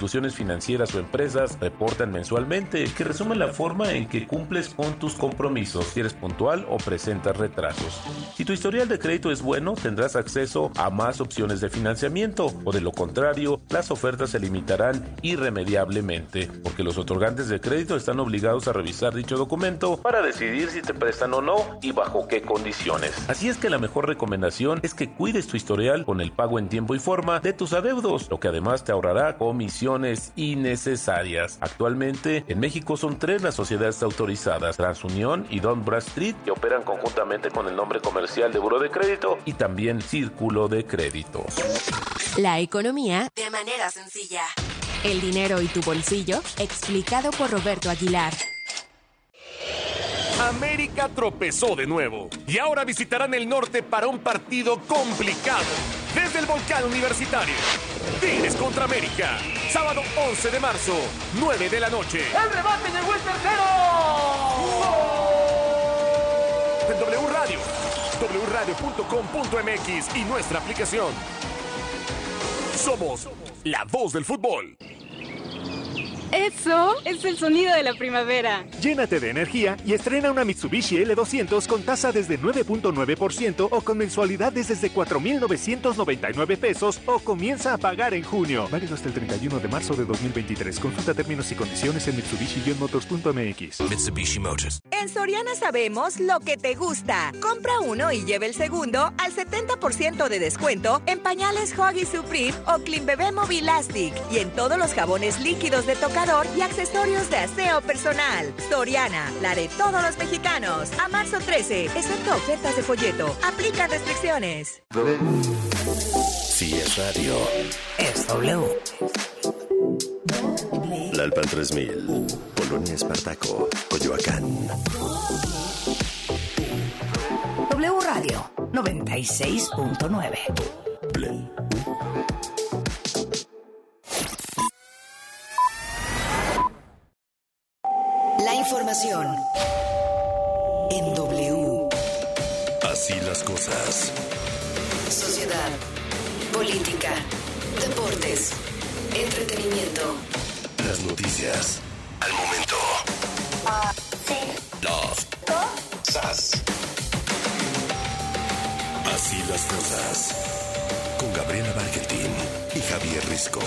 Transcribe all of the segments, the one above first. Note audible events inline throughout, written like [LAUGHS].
instituciones financieras o empresas reportan mensualmente que resumen la forma en que cumples con tus compromisos, si eres puntual o presentas retrasos. Si tu historial de crédito es bueno, tendrás acceso a más opciones de financiamiento o de lo contrario, las ofertas se limitarán irremediablemente, porque los otorgantes de crédito están obligados a revisar dicho documento para decidir si te prestan o no y bajo qué condiciones. Así es que la mejor recomendación es que cuides tu historial con el pago en tiempo y forma de tus adeudos, lo que además te ahorrará comisiones innecesarias. Actualmente, en México son tres las sociedades autorizadas, TransUnión y Don Bradstreet, que operan conjuntamente con el nombre comercial de Buro de Crédito y también Círculo de Créditos. La economía de manera sencilla. El dinero y tu bolsillo, explicado por Roberto Aguilar. América tropezó de nuevo y ahora visitarán el norte para un partido complicado. Desde el volcán universitario. Tigres contra América. Sábado 11 de marzo, 9 de la noche. ¡El remate llegó el tercero! En W Radio, wradio.com.mx y nuestra aplicación. Somos la voz del fútbol. Eso es el sonido de la primavera. Llénate de energía y estrena una Mitsubishi L200 con tasa desde 9.9% o con mensualidades desde 4.999 pesos o comienza a pagar en junio. Válido hasta el 31 de marzo de 2023. Consulta términos y condiciones en mitsubishi-motors.mx. Mitsubishi Motors. En Soriana sabemos lo que te gusta. Compra uno y lleve el segundo al 70% de descuento en pañales Huggy Supreme o Clean Bebé Mobilastic y en todos los jabones líquidos de tocar y accesorios de aseo personal. Soriana, la de todos los mexicanos. A marzo 13, excepto ofertas de folleto. Aplica restricciones. Si es radio, es W. La Alpan 3000, Polonia Espartaco, Coyoacán. W Radio 96.9. La información en W. Así las cosas. Sociedad, política, deportes, entretenimiento. Las noticias al momento. Las cosas. Así las cosas. Con Gabriela Bargentín y Javier Risco.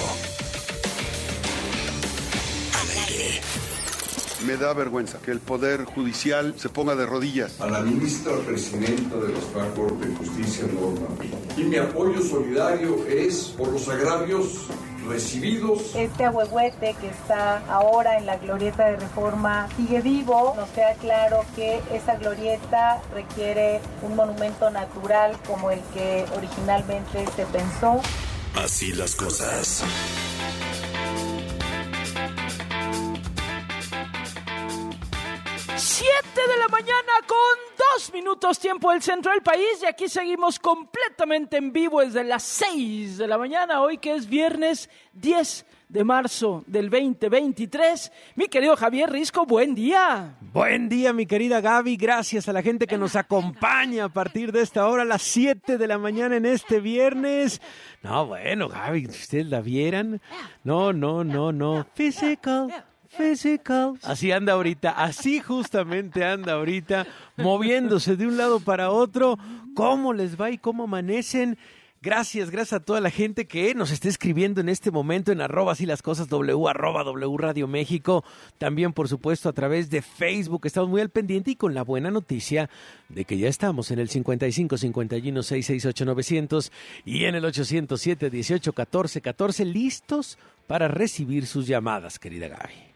Me da vergüenza que el Poder Judicial se ponga de rodillas. A la ministra presidenta de la Corte de Justicia, Norma Y mi apoyo solidario es por los agravios recibidos. Este ahuehuete que está ahora en la glorieta de reforma sigue vivo. Nos queda claro que esa glorieta requiere un monumento natural como el que originalmente se pensó. Así las cosas. Siete de la mañana con dos minutos tiempo del centro del país y aquí seguimos completamente en vivo desde las seis de la mañana, hoy que es viernes 10 de marzo del 2023. Mi querido Javier Risco, buen día. Buen día, mi querida Gaby. Gracias a la gente que nos acompaña a partir de esta hora, las 7 de la mañana en este viernes. No, bueno, Gaby, si ustedes la vieran. No, no, no, no. Physical. Así anda ahorita, así justamente anda ahorita, moviéndose de un lado para otro. ¿Cómo les va y cómo amanecen? Gracias, gracias a toda la gente que nos está escribiendo en este momento en arroba así las cosas W, arroba W Radio México. También, por supuesto, a través de Facebook. Estamos muy al pendiente y con la buena noticia de que ya estamos en el 55 51 668 900 y en el 807 18 14 14 listos para recibir sus llamadas, querida Gaby.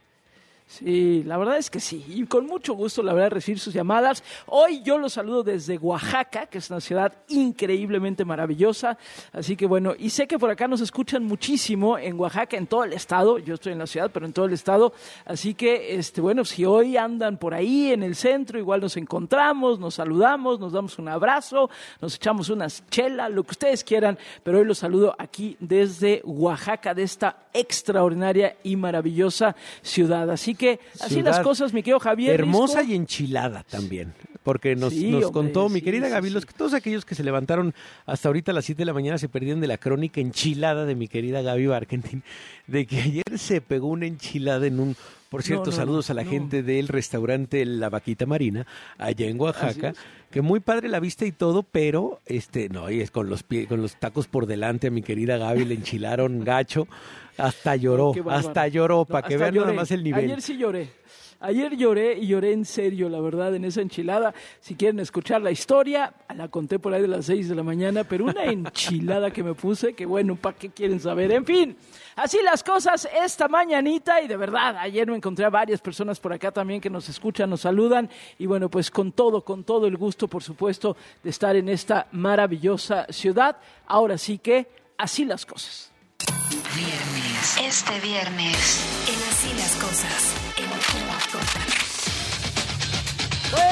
Sí, la verdad es que sí. Y con mucho gusto, la verdad, recibir sus llamadas. Hoy yo los saludo desde Oaxaca, que es una ciudad increíblemente maravillosa. Así que bueno, y sé que por acá nos escuchan muchísimo en Oaxaca, en todo el estado. Yo estoy en la ciudad, pero en todo el estado. Así que, este, bueno, si hoy andan por ahí en el centro, igual nos encontramos, nos saludamos, nos damos un abrazo, nos echamos unas chelas, lo que ustedes quieran. Pero hoy los saludo aquí desde Oaxaca, de esta extraordinaria y maravillosa ciudad. Así que así las cosas, mi querido Javier. Hermosa y enchilada también. porque nos, Sí, nos hombre, contó mi querida sí, Gaby, los, todos aquellos que se levantaron hasta ahorita a las 7 de la mañana se perdieron de la crónica enchilada de mi querida Gaby Barkentin, [LAUGHS] de que ayer se pegó una enchilada en un... Por cierto, No, no, saludos a la no. gente del restaurante La Vaquita Marina, allá en Oaxaca, que muy padre la vista y todo, pero este no, y es con los pie- con los tacos por delante a mi querida Gaby le enchilaron gacho, hasta lloró, hasta lloró, No, para que vean nada más el nivel. Ayer sí lloré. Ayer lloré y lloré en serio, la verdad, en esa enchilada. Si quieren escuchar la historia, la conté por ahí de las seis de la mañana, pero una enchilada que me puse, que bueno, ¿para qué quieren saber? En fin, así las cosas esta mañanita y de verdad, ayer me encontré a varias personas por acá también que nos escuchan, nos saludan y bueno, pues con todo, con todo el gusto, por supuesto, de estar en esta maravillosa ciudad. Ahora sí que, así las cosas. Viernes. Este viernes. En Así las cosas. En Así las cosas.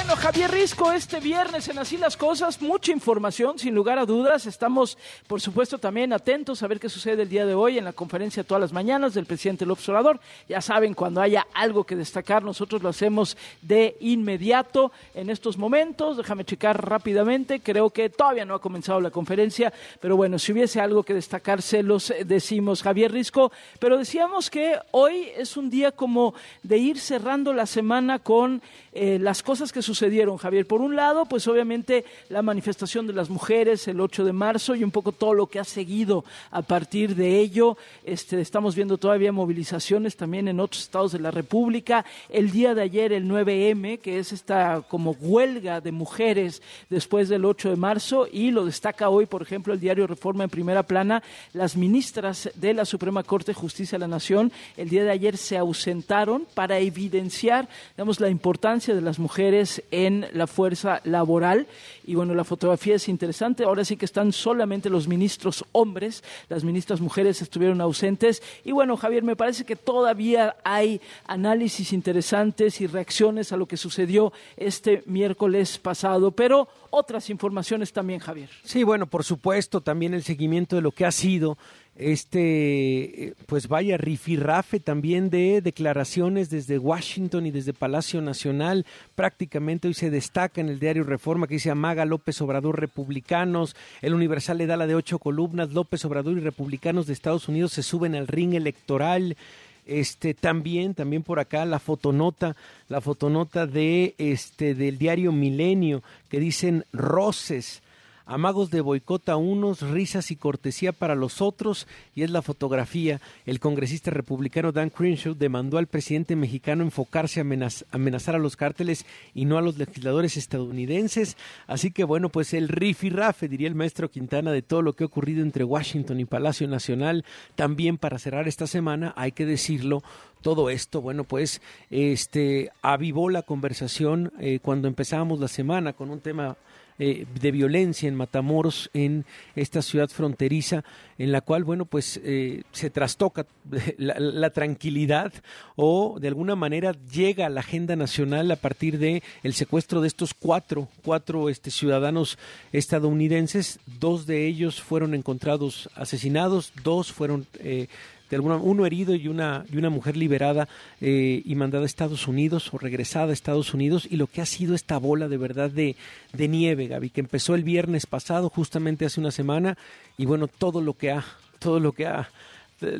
Bueno, Javier Risco, este viernes en Así las Cosas, mucha información, sin lugar a dudas. Estamos, por supuesto, también atentos a ver qué sucede el día de hoy en la conferencia todas las mañanas del presidente López Obrador. Ya saben, cuando haya algo que destacar, nosotros lo hacemos de inmediato en estos momentos. Déjame checar rápidamente, creo que todavía no ha comenzado la conferencia, pero bueno, si hubiese algo que destacar, se los decimos, Javier Risco. Pero decíamos que hoy es un día como de ir cerrando la semana con eh, las cosas que sucedieron, Javier. Por un lado, pues obviamente la manifestación de las mujeres el 8 de marzo y un poco todo lo que ha seguido a partir de ello. Este, estamos viendo todavía movilizaciones también en otros estados de la República. El día de ayer, el 9M, que es esta como huelga de mujeres después del 8 de marzo, y lo destaca hoy, por ejemplo, el diario Reforma en primera plana, las ministras de la Suprema Corte de Justicia de la Nación el día de ayer se ausentaron para evidenciar, digamos, la importancia de las mujeres en la fuerza laboral. Y bueno, la fotografía es interesante. Ahora sí que están solamente los ministros hombres, las ministras mujeres estuvieron ausentes. Y bueno, Javier, me parece que todavía hay análisis interesantes y reacciones a lo que sucedió este miércoles pasado, pero otras informaciones también, Javier. Sí, bueno, por supuesto, también el seguimiento de lo que ha sido este, eh, pues vaya, rifirrafe también de declaraciones desde Washington y desde Palacio Nacional. Prácticamente hoy se destaca en el diario Reforma que dice Amaga López Obrador Republicanos. El Universal le da la de ocho columnas. López Obrador y Republicanos de Estados Unidos se suben al ring electoral. Este también, también por acá la fotonota, la fotonota de este del diario Milenio que dicen roces amagos de boicot a unos, risas y cortesía para los otros, y es la fotografía. El congresista republicano Dan Crenshaw demandó al presidente mexicano enfocarse a amenaz- amenazar a los cárteles y no a los legisladores estadounidenses. Así que bueno, pues el rifirrafe, diría el maestro Quintana, de todo lo que ha ocurrido entre Washington y Palacio Nacional. También para cerrar esta semana, hay que decirlo, todo esto, bueno, pues este avivó la conversación eh, cuando empezábamos la semana con un tema eh, de violencia en Matamoros, en esta ciudad fronteriza, en la cual, bueno, pues eh, se trastoca [LAUGHS] la, tranquilidad o de alguna manera llega a la agenda nacional a partir de el secuestro de estos cuatro, cuatro este, ciudadanos estadounidenses. Dos de ellos fueron encontrados asesinados, dos fueron eh, de alguna, uno herido y una, y una mujer liberada eh, y mandada a Estados Unidos o regresada a Estados Unidos y lo que ha sido esta bola de verdad de, de nieve, Gaby, que empezó el viernes pasado, justamente hace una semana, y bueno, todo lo que ha, todo lo que ha,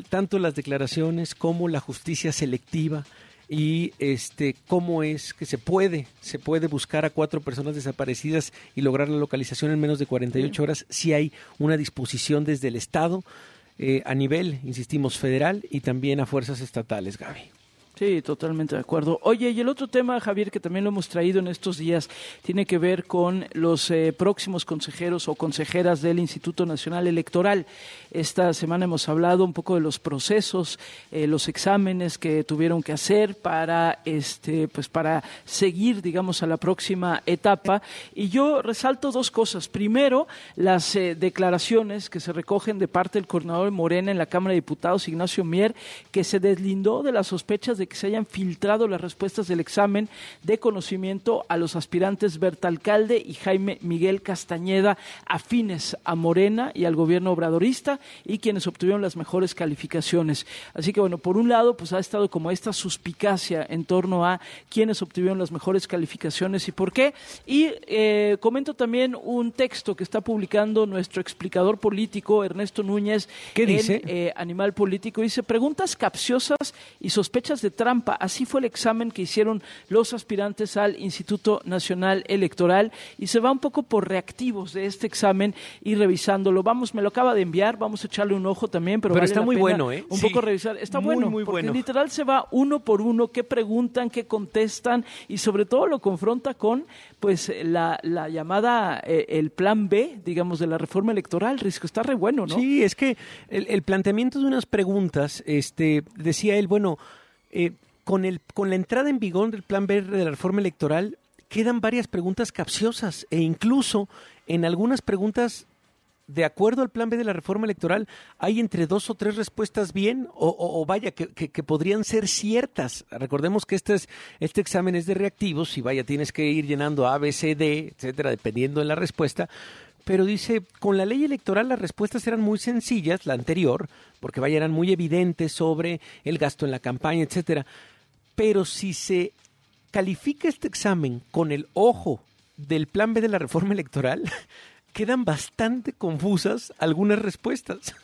tanto las declaraciones como la justicia selectiva, y este cómo es que se puede se puede buscar a cuatro personas desaparecidas y lograr la localización en menos de 48 horas si hay una disposición desde el estado eh, a nivel insistimos federal y también a fuerzas estatales Gaby Sí, totalmente de acuerdo. Oye, y el otro tema, Javier, que también lo hemos traído en estos días, tiene que ver con los eh, próximos consejeros o consejeras del Instituto Nacional Electoral. Esta semana hemos hablado un poco de los procesos, eh, los exámenes que tuvieron que hacer para, este, pues para seguir, digamos, a la próxima etapa. Y yo resalto dos cosas. Primero, las eh, declaraciones que se recogen de parte del coordinador Morena en la Cámara de Diputados, Ignacio Mier, que se deslindó de las sospechas de de que se hayan filtrado las respuestas del examen de conocimiento a los aspirantes Berta Alcalde y Jaime Miguel Castañeda, afines a Morena y al gobierno obradorista, y quienes obtuvieron las mejores calificaciones. Así que, bueno, por un lado, pues ha estado como esta suspicacia en torno a quienes obtuvieron las mejores calificaciones y por qué. Y eh, comento también un texto que está publicando nuestro explicador político, Ernesto Núñez, ¿Qué dice? en eh, Animal Político. Dice, preguntas capciosas y sospechas de trampa. Así fue el examen que hicieron los aspirantes al Instituto Nacional Electoral y se va un poco por reactivos de este examen y revisándolo. Vamos, me lo acaba de enviar, vamos a echarle un ojo también, pero, Pero vale está la muy pena bueno, ¿eh? Un Sí. poco revisar. Está Muy, bueno, muy porque bueno. literal se va uno por uno, qué preguntan, qué contestan y sobre todo lo confronta con pues la, la llamada, eh, el plan B, digamos, de la reforma electoral. Risco, está re bueno, ¿no? Sí, es que el, el planteamiento de unas preguntas, este, decía él, bueno, eh, con, el, con la entrada en vigor del plan B de la reforma electoral, quedan varias preguntas capciosas e incluso en algunas preguntas, de acuerdo al plan B de la reforma electoral, hay entre dos o tres respuestas bien o, vaya, que, podrían ser ciertas. Recordemos que este, es, este examen es de reactivos y vaya, tienes que ir llenando A, B, C, D, etcétera, dependiendo de la respuesta pero dice, con la ley electoral las respuestas eran muy sencillas, la anterior, porque vaya, eran muy evidentes sobre el gasto en la campaña, etcétera. Pero si se califica este examen con el ojo del plan B de la reforma electoral, quedan bastante confusas algunas respuestas.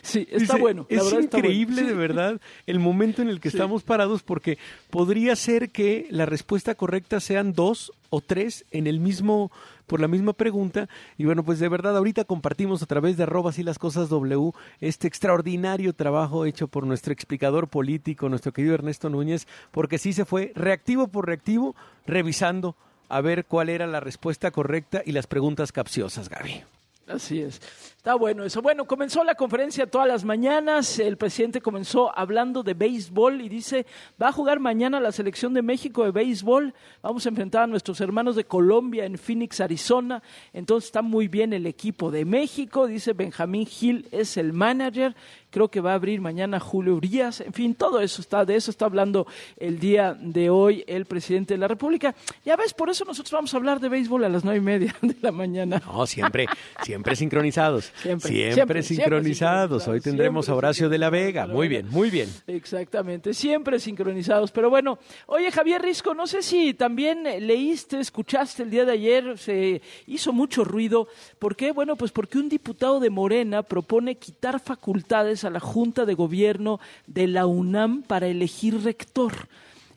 Sí, está Dice, bueno. la Es bueno. increíble, de verdad, el momento en el que Sí. estamos parados, porque podría ser que la respuesta correcta sean dos o tres en el mismo, por la misma pregunta. Y bueno, pues de verdad, ahorita compartimos a través de arroba y las cosas W este extraordinario trabajo hecho por nuestro explicador político, nuestro querido Ernesto Núñez, porque sí se fue reactivo por reactivo, revisando a ver cuál era la respuesta correcta y las preguntas capciosas, Gaby. Así es. Está bueno eso. Bueno, comenzó la conferencia todas las mañanas. El presidente comenzó hablando de béisbol y dice, va a jugar mañana la selección de México de béisbol. Vamos a enfrentar a nuestros hermanos de Colombia en Phoenix, Arizona. Entonces está muy bien el equipo de México. Dice Benjamín Gil es el manager. Creo que va a abrir mañana Julio Urias. En fin, todo eso está, de eso está hablando el día de hoy el presidente de la República. Ya ves, por eso nosotros vamos a hablar de béisbol a las nueve y media [LAUGHS] de la mañana. No, siempre, siempre sincronizados. Siempre, Siempre, siempre, siempre sincronizados. Hoy tendremos a Horacio de la Vega. Muy bien, muy bien. Exactamente, siempre sincronizados. Pero bueno, oye Javier Risco, no sé si también leíste, escuchaste el día de ayer, se hizo mucho ruido. ¿Por qué? Bueno, pues porque un diputado de Morena propone quitar facultades a la Junta de Gobierno de la UNAM para elegir rector.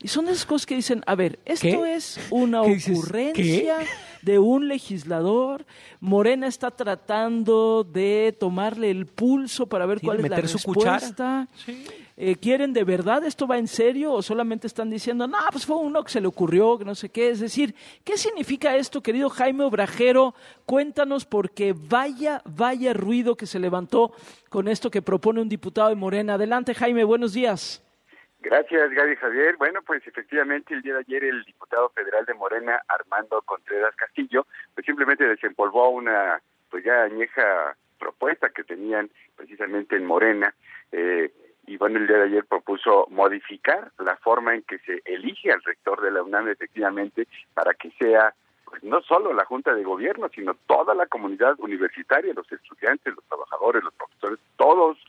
Y son esas cosas que dicen, a ver, esto ¿Qué? es una ocurrencia de un legislador. Morena está tratando de tomarle el pulso para ver cuál es la respuesta. Eh, ¿Quieren de verdad esto va en serio o solamente están diciendo, no, pues fue uno que se le ocurrió, que no sé qué? Es decir, ¿qué significa esto, querido Jaime Obrajero? Cuéntanos porque vaya, vaya ruido que se levantó con esto que propone un diputado de Morena. Adelante, Jaime, buenos días. Gracias, Gaby Javier. Bueno, pues efectivamente el día de ayer el diputado federal de Morena, Armando Contreras Castillo, pues simplemente desempolvó una pues ya añeja propuesta que tenían precisamente en Morena. Eh, y bueno, el día de ayer propuso modificar la forma en que se elige al rector de la UNAM efectivamente para que sea pues no solo la Junta de Gobierno, sino toda la comunidad universitaria, los estudiantes, los trabajadores, los profesores, todos,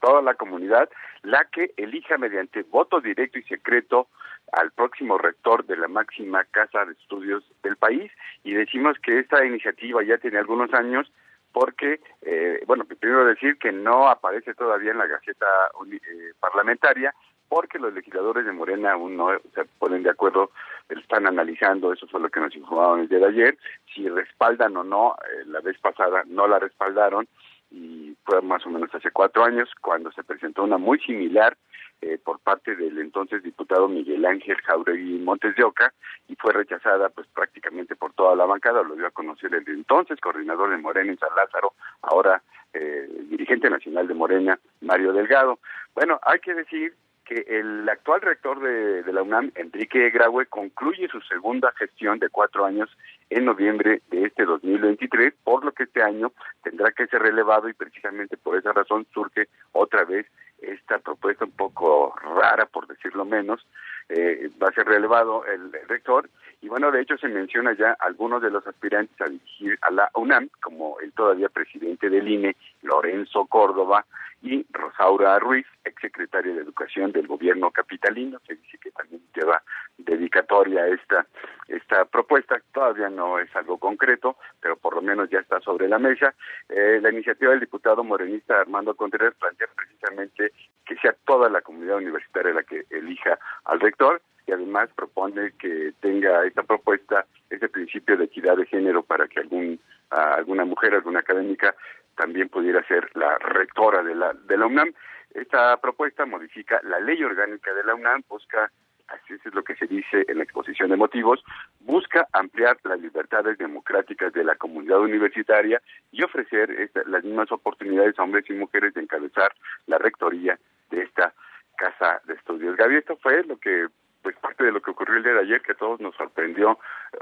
toda la comunidad, la que elija mediante voto directo y secreto al próximo rector de la máxima casa de estudios del país. Y decimos que esta iniciativa ya tiene algunos años porque, eh, bueno, primero decir que no aparece todavía en la Gaceta eh, Parlamentaria, porque los legisladores de Morena aún no se ponen de acuerdo, están analizando, eso fue lo que nos informaron el día de ayer, si respaldan o no, eh, la vez pasada no la respaldaron, y fue más o menos hace cuatro años cuando se presentó una muy similar eh, por parte del entonces diputado Miguel Ángel Jauregui Montes de Oca y fue rechazada pues prácticamente por toda la bancada, lo dio a conocer el entonces coordinador de Morena en San Lázaro, ahora eh, dirigente nacional de Morena, Mario Delgado. Bueno, hay que decir que el actual rector de, de la UNAM, Enrique Graue, concluye su segunda gestión de cuatro años en noviembre de este 2023, por lo que este año tendrá que ser relevado y precisamente por esa razón surge otra vez esta propuesta un poco rara, por decirlo menos, eh, va a ser relevado el, rector. Y bueno, de hecho se menciona ya algunos de los aspirantes a dirigir a la UNAM, como el todavía presidente del INE, Lorenzo Córdoba, y Rosaura Ruiz, exsecretaria de Educación del gobierno capitalino, se dice que también lleva dedicatoria esta, esta propuesta, todavía no es algo concreto, pero por lo menos ya está sobre la mesa. Eh, la iniciativa del diputado morenista Armando Contreras plantea precisamente que sea toda la comunidad universitaria la que elija al rector y además propone que tenga esta propuesta ese principio de equidad de género para que algún alguna mujer, alguna académica también pudiera ser la rectora de la de la UNAM. Esta propuesta modifica la ley orgánica de la UNAM, busca así es lo que se dice en la exposición de motivos, busca ampliar las libertades democráticas de la comunidad universitaria y ofrecer las mismas oportunidades a hombres y mujeres de encabezar la rectoría de esta casa de estudios. Gaby, esto fue lo que pues parte de lo que ocurrió el día de ayer, que a todos nos sorprendió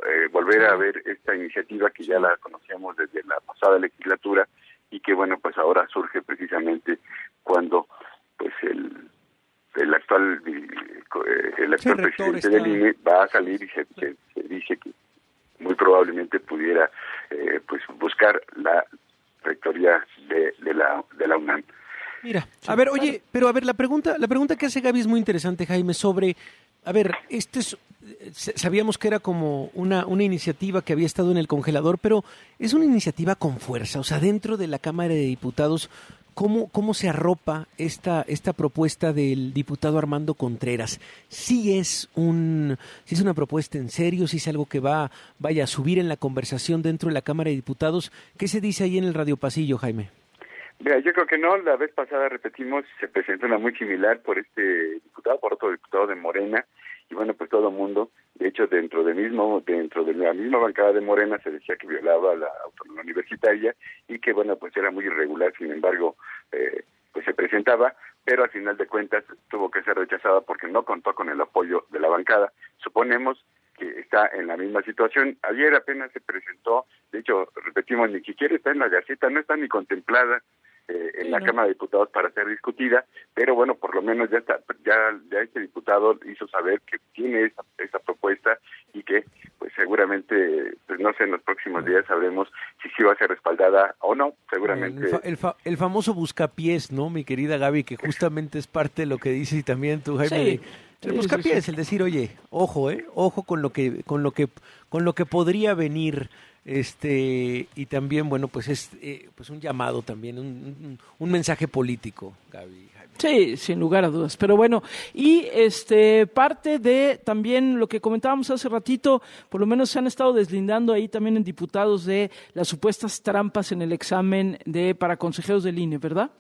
eh, volver a ver esta iniciativa que ya la conocíamos desde la pasada legislatura y que bueno pues ahora surge precisamente cuando pues el el actual eh, el actual presidente del INE va a salir y se, dice que muy probablemente pudiera eh, pues buscar la rectoría de, de la de la UNAM. Mira, a ver, oye, pero a ver, la pregunta, la pregunta que hace Gaby es muy interesante, Jaime, sobre, a ver, este es, sabíamos que era como una, una iniciativa que había estado en el congelador, pero es una iniciativa con fuerza, o sea, dentro de la Cámara de Diputados, ¿cómo, cómo se arropa esta, esta propuesta del diputado Armando Contreras? Si es un, si es una propuesta en serio, si es algo que va, vaya a subir en la conversación dentro de la Cámara de Diputados, ¿qué se dice ahí en el Radio Pasillo, Jaime? Mira, yo creo que no. La vez pasada, repetimos, se presentó una muy similar por este diputado, por otro diputado de Morena, y bueno, pues todo el mundo, de hecho, dentro de mismo, dentro de la misma bancada de Morena se decía que violaba la autonomía universitaria y que bueno, pues era muy irregular. Sin embargo, eh, pues se presentaba, pero al final de cuentas tuvo que ser rechazada porque no contó con el apoyo de la bancada. Suponemos que está en la misma situación. Ayer apenas se presentó, de hecho, repetimos, ni siquiera está en la Gaceta, no está ni contemplada eh, en la Cámara de Diputados para ser discutida, pero bueno, por lo menos ya está, ya, ya este diputado hizo saber que tiene esa, esa propuesta y que pues seguramente, pues no sé, en los próximos días sabremos si sí va a ser respaldada o no, seguramente. El, el, famoso buscapiés, ¿no, mi querida Gaby, que justamente es parte de lo que dices y también tú, Jaime. El buscapiés, el decir, oye, ojo, eh, ojo con lo que, con lo que, con lo que podría venir este y también bueno pues es eh, pues un llamado también un, un, mensaje político Gaby Sí, sin lugar a dudas. Pero bueno, y este parte de también lo que comentábamos hace ratito, por lo menos se han estado deslindando ahí también en diputados de las supuestas trampas en el examen de para consejeros del INE, ¿verdad?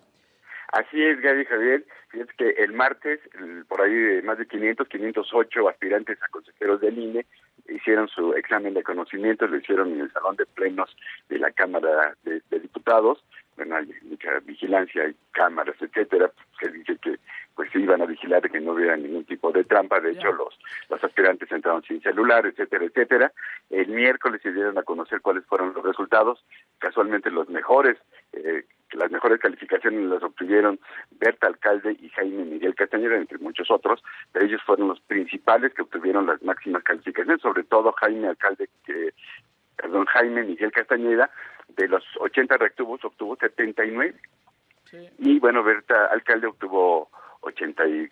Así es, Gaby Javier. Fíjate que el martes, por ahí más de 500, 508 aspirantes a consejeros del INE hicieron su examen de conocimientos, lo hicieron en el salón de plenos de la Cámara de, Diputados. Bueno, hay mucha vigilancia, hay cámaras, etcétera. Se dice que pues se iban a vigilar de que no hubiera ningún tipo de trampa. De hecho, los, los aspirantes entraron sin celular, etcétera, etcétera. El miércoles se dieron a conocer cuáles fueron los resultados. Casualmente los mejores, eh, las mejores calificaciones las obtuvieron Berta Alcalde y Jaime Miguel Castañeda, entre muchos otros, pero ellos fueron los principales que obtuvieron las máximas calificaciones, sobre todo Jaime Alcalde, que, perdón, Jaime Miguel Castañeda, de los 80 reactubos obtuvo 79. Y bueno, Berta Alcalde obtuvo 80 y,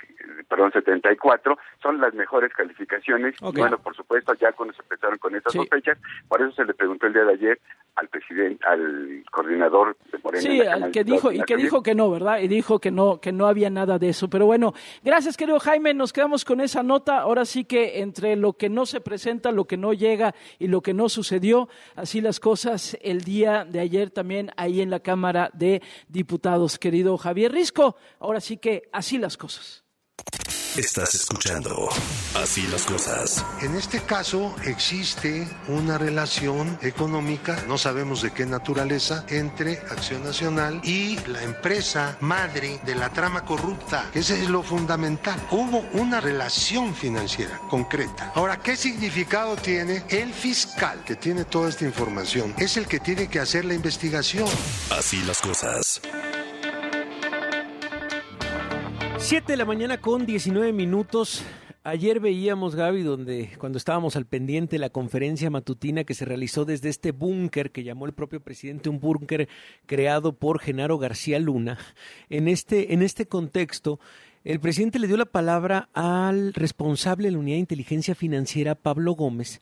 perdón, 74, son las mejores calificaciones. Y bueno, por supuesto, ya cuando se empezaron con estas sospechas, por eso se le preguntó el día de ayer al presidente, al coordinador de Morena. Sí, al que dijo, y que dijo que no, ¿verdad? Y dijo que no, que no había nada de eso. Pero bueno, gracias querido Jaime, nos quedamos con esa nota. Ahora sí que entre lo que no se presenta, lo que no llega y lo que no sucedió, así las cosas el día de ayer también ahí en la Cámara de Diputados, querido Javier Risco. Ahora sí que así las cosas. Estás escuchando Así las cosas. En este caso existe una relación económica, no sabemos de qué naturaleza, entre Acción Nacional y la empresa madre de la trama corrupta. Ese es lo fundamental. Hubo una relación financiera concreta. Ahora, ¿qué significado tiene el fiscal que tiene toda esta información? Es el que tiene que hacer la investigación. Así las cosas. 7 de la mañana con 19 minutos. Ayer veíamos, Gaby, donde cuando estábamos al pendiente la conferencia matutina que se realizó desde este búnker que llamó el propio presidente un búnker creado por Genaro García Luna. En este, en este contexto, el presidente le dio la palabra al responsable de la unidad de inteligencia financiera, Pablo Gómez,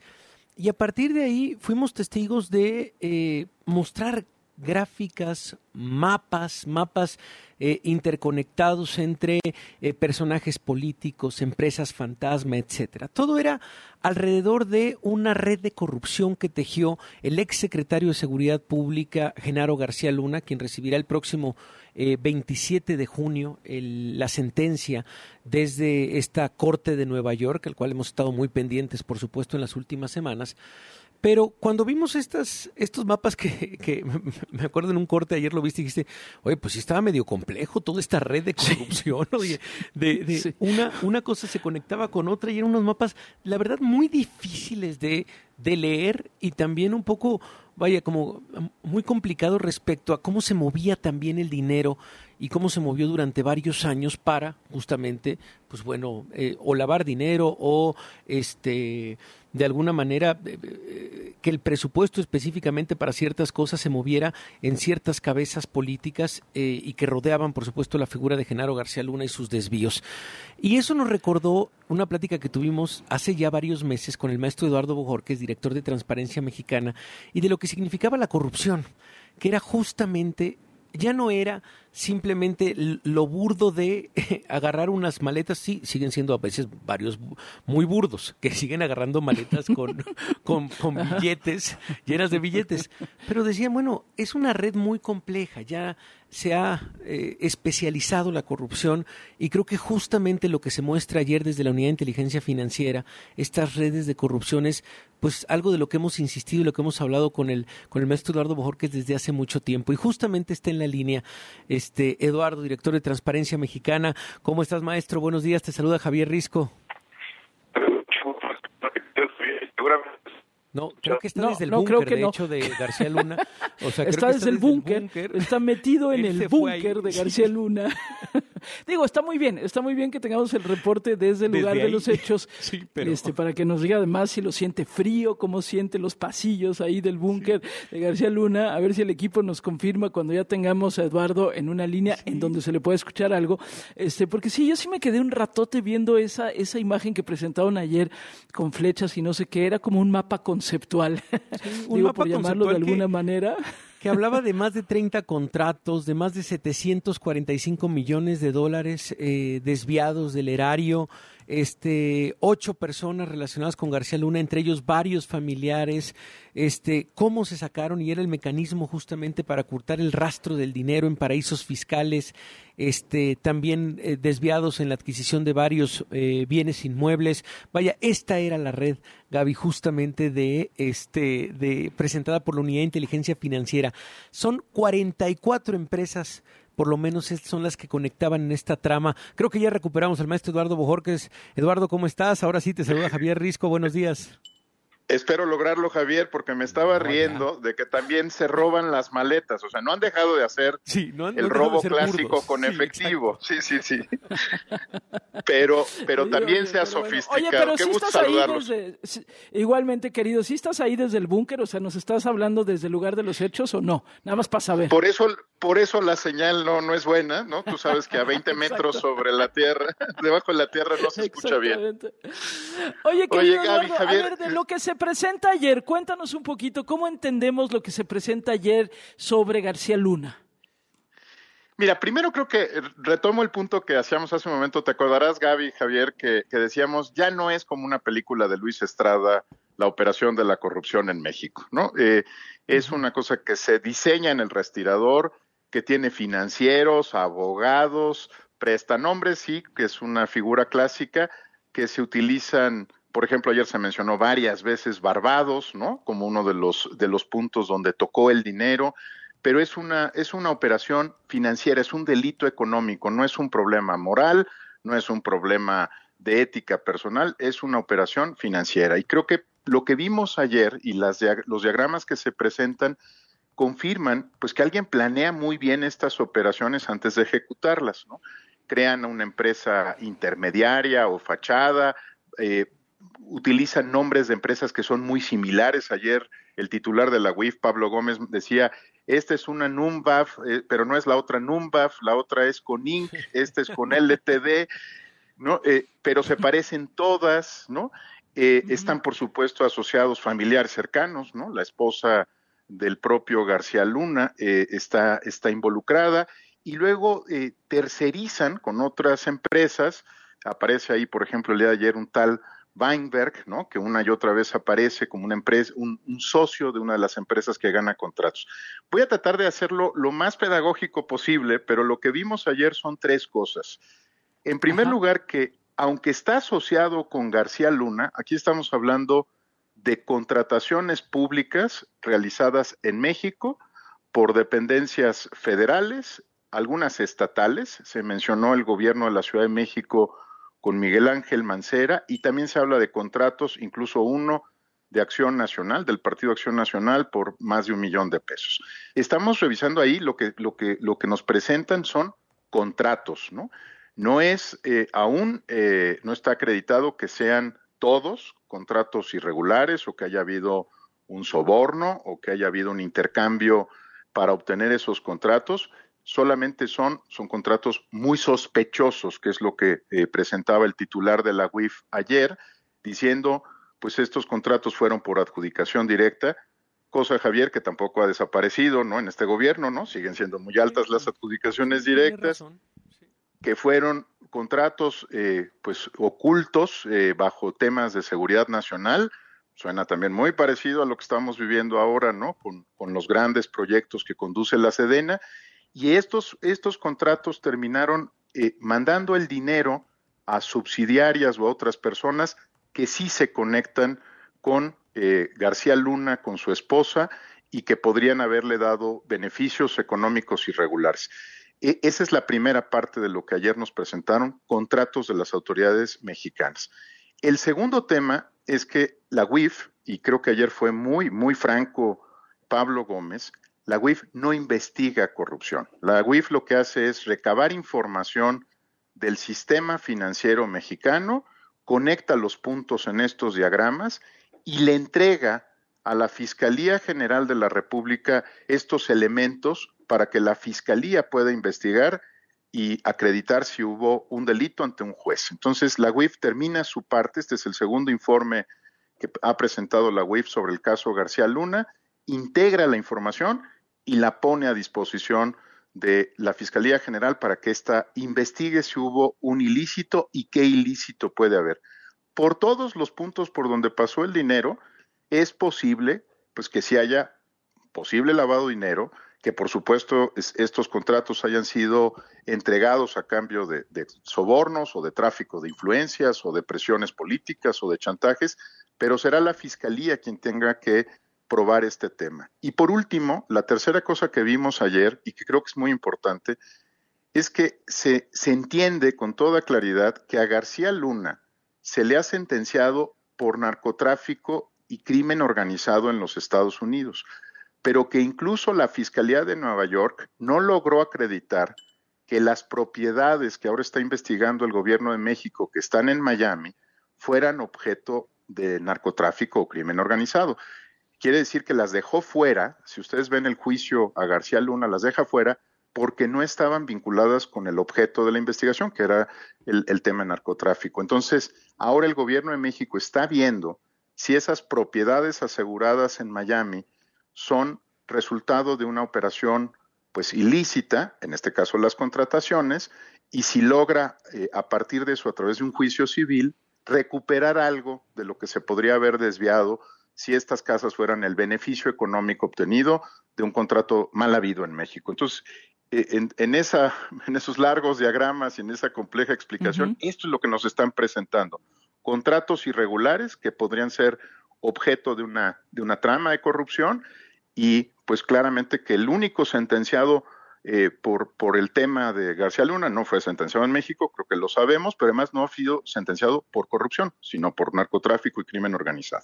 y a partir de ahí fuimos testigos de eh, mostrar gráficas, mapas, mapas eh, interconectados entre eh, personajes políticos, empresas fantasma, etcétera. Todo era alrededor de una red de corrupción que tejió el ex secretario de Seguridad Pública, Genaro García Luna, quien recibirá el próximo 27 eh, de junio la sentencia desde esta Corte de Nueva York, al cual hemos estado muy pendientes, por supuesto, en las últimas semanas. Pero cuando vimos estas, estos mapas que, [LAUGHS] que, me acuerdo en un corte ayer lo viste y dijiste, oye, pues sí estaba medio complejo toda esta red de corrupción, [LAUGHS] de, una, una cosa se conectaba con otra y eran unos mapas, la verdad, muy difíciles de, de leer y también un poco, vaya, como muy complicado respecto a cómo se movía también el dinero y cómo se movió durante varios años para justamente, pues bueno, eh, o lavar dinero o este de alguna manera eh, eh, que el presupuesto específicamente para ciertas cosas se moviera en ciertas cabezas políticas y que rodeaban, por supuesto, la figura de Genaro García Luna y sus desvíos. Y eso nos recordó una plática que tuvimos hace ya varios meses con el maestro Eduardo Bojorquez, director de Transparencia Mexicana, y de lo que significaba la corrupción, que era justamente ya no era simplemente lo burdo de [LAUGHS] agarrar unas maletas, sí, siguen siendo a veces varios muy burdos, que siguen agarrando maletas con, [LAUGHS] con, con billetes, llenas de billetes. Pero decían, bueno, es una red muy compleja, ya se ha eh, especializado la corrupción y creo que justamente lo que se muestra ayer desde la Unidad de Inteligencia Financiera, estas redes de corrupción es pues algo de lo que hemos insistido y lo que hemos hablado con el, con el maestro Eduardo Bojorquez desde hace mucho tiempo y justamente está en la línea este Eduardo, director de Transparencia Mexicana. ¿Cómo estás maestro? Buenos días, te saluda Javier Risco. No, creo que está desde el búnker, de hecho, de García Luna. O sea, [LAUGHS] está, desde, el búnker, está metido en el búnker de García Luna. [LAUGHS] [LAUGHS] Digo, está muy bien, está muy bien que tengamos el reporte desde el lugar de los hechos, [LAUGHS] este, para que nos diga además si lo siente frío, cómo siente los pasillos ahí del búnker de García Luna, a ver si el equipo nos confirma cuando ya tengamos a Eduardo en una línea en donde se le pueda escuchar algo, este, porque sí, yo sí me quedé un ratote viendo esa, esa imagen que presentaron ayer con flechas y no sé qué, era como un mapa conceptual, [LAUGHS] un mapa por llamarlo de alguna manera que hablaba de más de 30 contratos, de más de 745 millones de dólares eh, desviados del erario, este, ocho personas relacionadas con García Luna, entre ellos varios familiares, este, cómo se sacaron y era el mecanismo justamente para ocultar el rastro del dinero en paraísos fiscales, este, también eh, desviados en la adquisición de varios eh, bienes inmuebles. Vaya, esta era la red, Gaby, justamente de, este, presentada por la Unidad de Inteligencia Financiera. Son 44 empresas por lo menos son las que conectaban en esta trama. Creo que ya recuperamos al maestro Eduardo Bojorques. Eduardo, ¿cómo estás? Ahora sí te saluda Javier Risco. Buenos días. Espero lograrlo, Javier, porque me estaba riendo de que también se roban las maletas. O sea, no han dejado de hacer el robo clásico con efectivo. Sí, sí, sí. Pero, pero también se ha sofisticado. Oye, pero Qué gusto saludarlos. igualmente, querido, ¿sí estás ahí desde el búnker? O sea, ¿nos estás hablando desde el lugar de los hechos o no? Nada más para saber. Por eso, por eso la señal no, no es buena, ¿no? Tú sabes que a 20 [LAUGHS] metros sobre la tierra, [LAUGHS] debajo de la tierra no se escucha bien. Oye, querido Oye, Gaby, Javier, a ver, de lo que se presenta ayer, cuéntanos un poquito cómo entendemos lo que se presenta ayer sobre García Luna. Mira, primero creo que retomo el punto que hacíamos hace un momento. Te acordarás, Gaby, Javier, que, decíamos, ya no es como una película de Luis Estrada la operación de la corrupción en México, ¿no? Eh, es una cosa que se diseña en el respirador, que tiene financieros, abogados, prestanombres, sí, que es una figura clásica, que se utilizan por ejemplo, ayer se mencionó varias veces Barbados, ¿no? Como uno de los, de los puntos donde tocó el dinero, pero es una, es una operación financiera, es un delito económico, no es un problema moral, no es un problema de ética personal, es una operación financiera. Y creo que lo que vimos ayer y las, los diagramas que se presentan confirman pues que alguien planea muy bien estas operaciones antes de ejecutarlas, ¿no? crean una empresa intermediaria o fachada, eh, utilizan nombres de empresas que son muy similares. Ayer el titular de la UIF, Pablo Gómez, decía, esta es una NUMBAF, eh, pero no es la otra NUMBAF, la otra es con INC, [LAUGHS] esta es con LTD, ¿no? Eh, pero se parecen todas, ¿no? Eh, están, por supuesto, asociados familiares cercanos, ¿no? La esposa del propio García Luna está, está involucrada y luego tercerizan con otras empresas. Aparece ahí, por ejemplo, el día de ayer un tal Weinberg, ¿no? que una y otra vez aparece como una empresa, un, socio de una de las empresas que gana contratos. Voy a tratar de hacerlo lo más pedagógico posible, pero lo que vimos ayer son tres cosas. En primer lugar, que aunque está asociado con García Luna, aquí estamos hablando de contrataciones públicas realizadas en México por dependencias federales, algunas estatales, se mencionó el gobierno de la Ciudad de México con Miguel Ángel Mancera y también se habla de contratos, incluso uno de Acción Nacional, del Partido Acción Nacional, por más de un millón de pesos. Estamos revisando ahí lo que, lo que, lo que nos presentan son contratos, ¿no? No es eh, aún, eh, no está acreditado que sean todos contratos irregulares o que haya habido un soborno o que haya habido un intercambio para obtener esos contratos solamente son, son contratos muy sospechosos, que es lo que eh, presentaba el titular de la UIF ayer, diciendo, pues estos contratos fueron por adjudicación directa, cosa Javier que tampoco ha desaparecido, ¿no? En este gobierno, ¿no? Siguen siendo muy altas las adjudicaciones directas, que fueron contratos, eh, pues ocultos eh, bajo temas de seguridad nacional. Suena también muy parecido a lo que estamos viviendo ahora, ¿no? Con, con los grandes proyectos que conduce la Sedena y estos, estos contratos terminaron eh, mandando el dinero a subsidiarias o a otras personas que sí se conectan con eh, García Luna, con su esposa, y que podrían haberle dado beneficios económicos irregulares. E, esa es la primera parte de lo que ayer nos presentaron, contratos de las autoridades mexicanas. El segundo tema es que la UIF, y creo que ayer fue muy, muy franco Pablo Gómez, la UIF no investiga corrupción. La UIF lo que hace es recabar información del sistema financiero mexicano, conecta los puntos en estos diagramas y le entrega a la Fiscalía General de la República estos elementos para que la Fiscalía pueda investigar y acreditar si hubo un delito ante un juez. Entonces, la UIF termina su parte, este es el segundo informe que ha presentado la UIF sobre el caso García Luna, integra la información y la pone a disposición de la Fiscalía General para que ésta investigue si hubo un ilícito y qué ilícito puede haber. Por todos los puntos por donde pasó el dinero, es posible pues que si haya posible lavado de dinero, que por supuesto estos contratos hayan sido entregados a cambio de, de, sobornos o de tráfico de influencias o de presiones políticas o de chantajes, pero será la fiscalía quien tenga que probar este tema. Y por último, la tercera cosa que vimos ayer y que creo que es muy importante es que se, se entiende con toda claridad que a García Luna se le ha sentenciado por narcotráfico y crimen organizado en los Estados Unidos, pero que incluso la Fiscalía de Nueva York no logró acreditar que las propiedades que ahora está investigando el gobierno de México, que están en Miami, fueran objeto de narcotráfico o crimen organizado. Quiere decir que las dejó fuera, si ustedes ven el juicio a García Luna, las deja fuera porque no estaban vinculadas con el objeto de la investigación, que era el, tema de narcotráfico. Entonces, ahora el gobierno de México está viendo si esas propiedades aseguradas en Miami son resultado de una operación pues ilícita, en este caso las contrataciones, y si logra eh, a partir de eso, a través de un juicio civil, recuperar algo de lo que se podría haber desviado si estas casas fueran el beneficio económico obtenido de un contrato mal habido en México. Entonces, eh, en, esa, en esos largos diagramas y en esa compleja explicación, esto es lo que nos están presentando. Contratos irregulares que podrían ser objeto de una, de una trama de corrupción y pues claramente que el único sentenciado eh, por, por el tema de García Luna no fue sentenciado en México, creo que lo sabemos, pero además no ha sido sentenciado por corrupción, sino por narcotráfico y crimen organizado.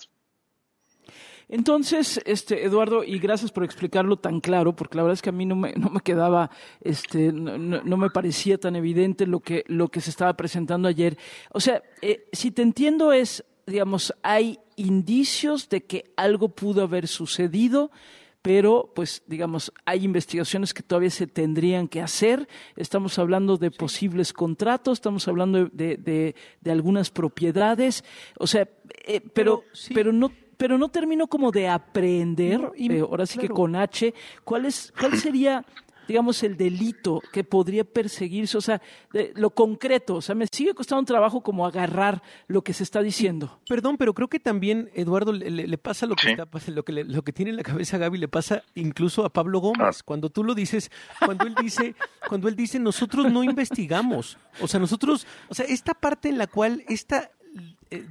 Entonces, este, Eduardo, y gracias por explicarlo tan claro, porque la verdad es que a mí no me, no me quedaba, este, no, no me parecía tan evidente lo que, lo que se estaba presentando ayer. O sea, eh, si te entiendo es, digamos, hay indicios de que algo pudo haber sucedido, pero pues digamos, hay investigaciones que todavía se tendrían que hacer. Estamos hablando de posibles contratos, estamos hablando de, de, de algunas propiedades, o sea, eh, pero, pero, no pero no termino como de aprender, eh, ahora sí que con H, cuál es, cuál sería digamos, el delito que podría perseguirse, o sea, lo concreto, o sea, me sigue costando un trabajo como agarrar lo que se está diciendo. Perdón, pero creo que también, Eduardo, le, pasa lo que, está, lo, que lo que tiene en la cabeza Gaby, le pasa incluso a Pablo Gómez. Ah. Cuando tú lo dices, cuando él dice, cuando él dice, nosotros no investigamos, o sea, nosotros, o sea, esta parte en la cual, esta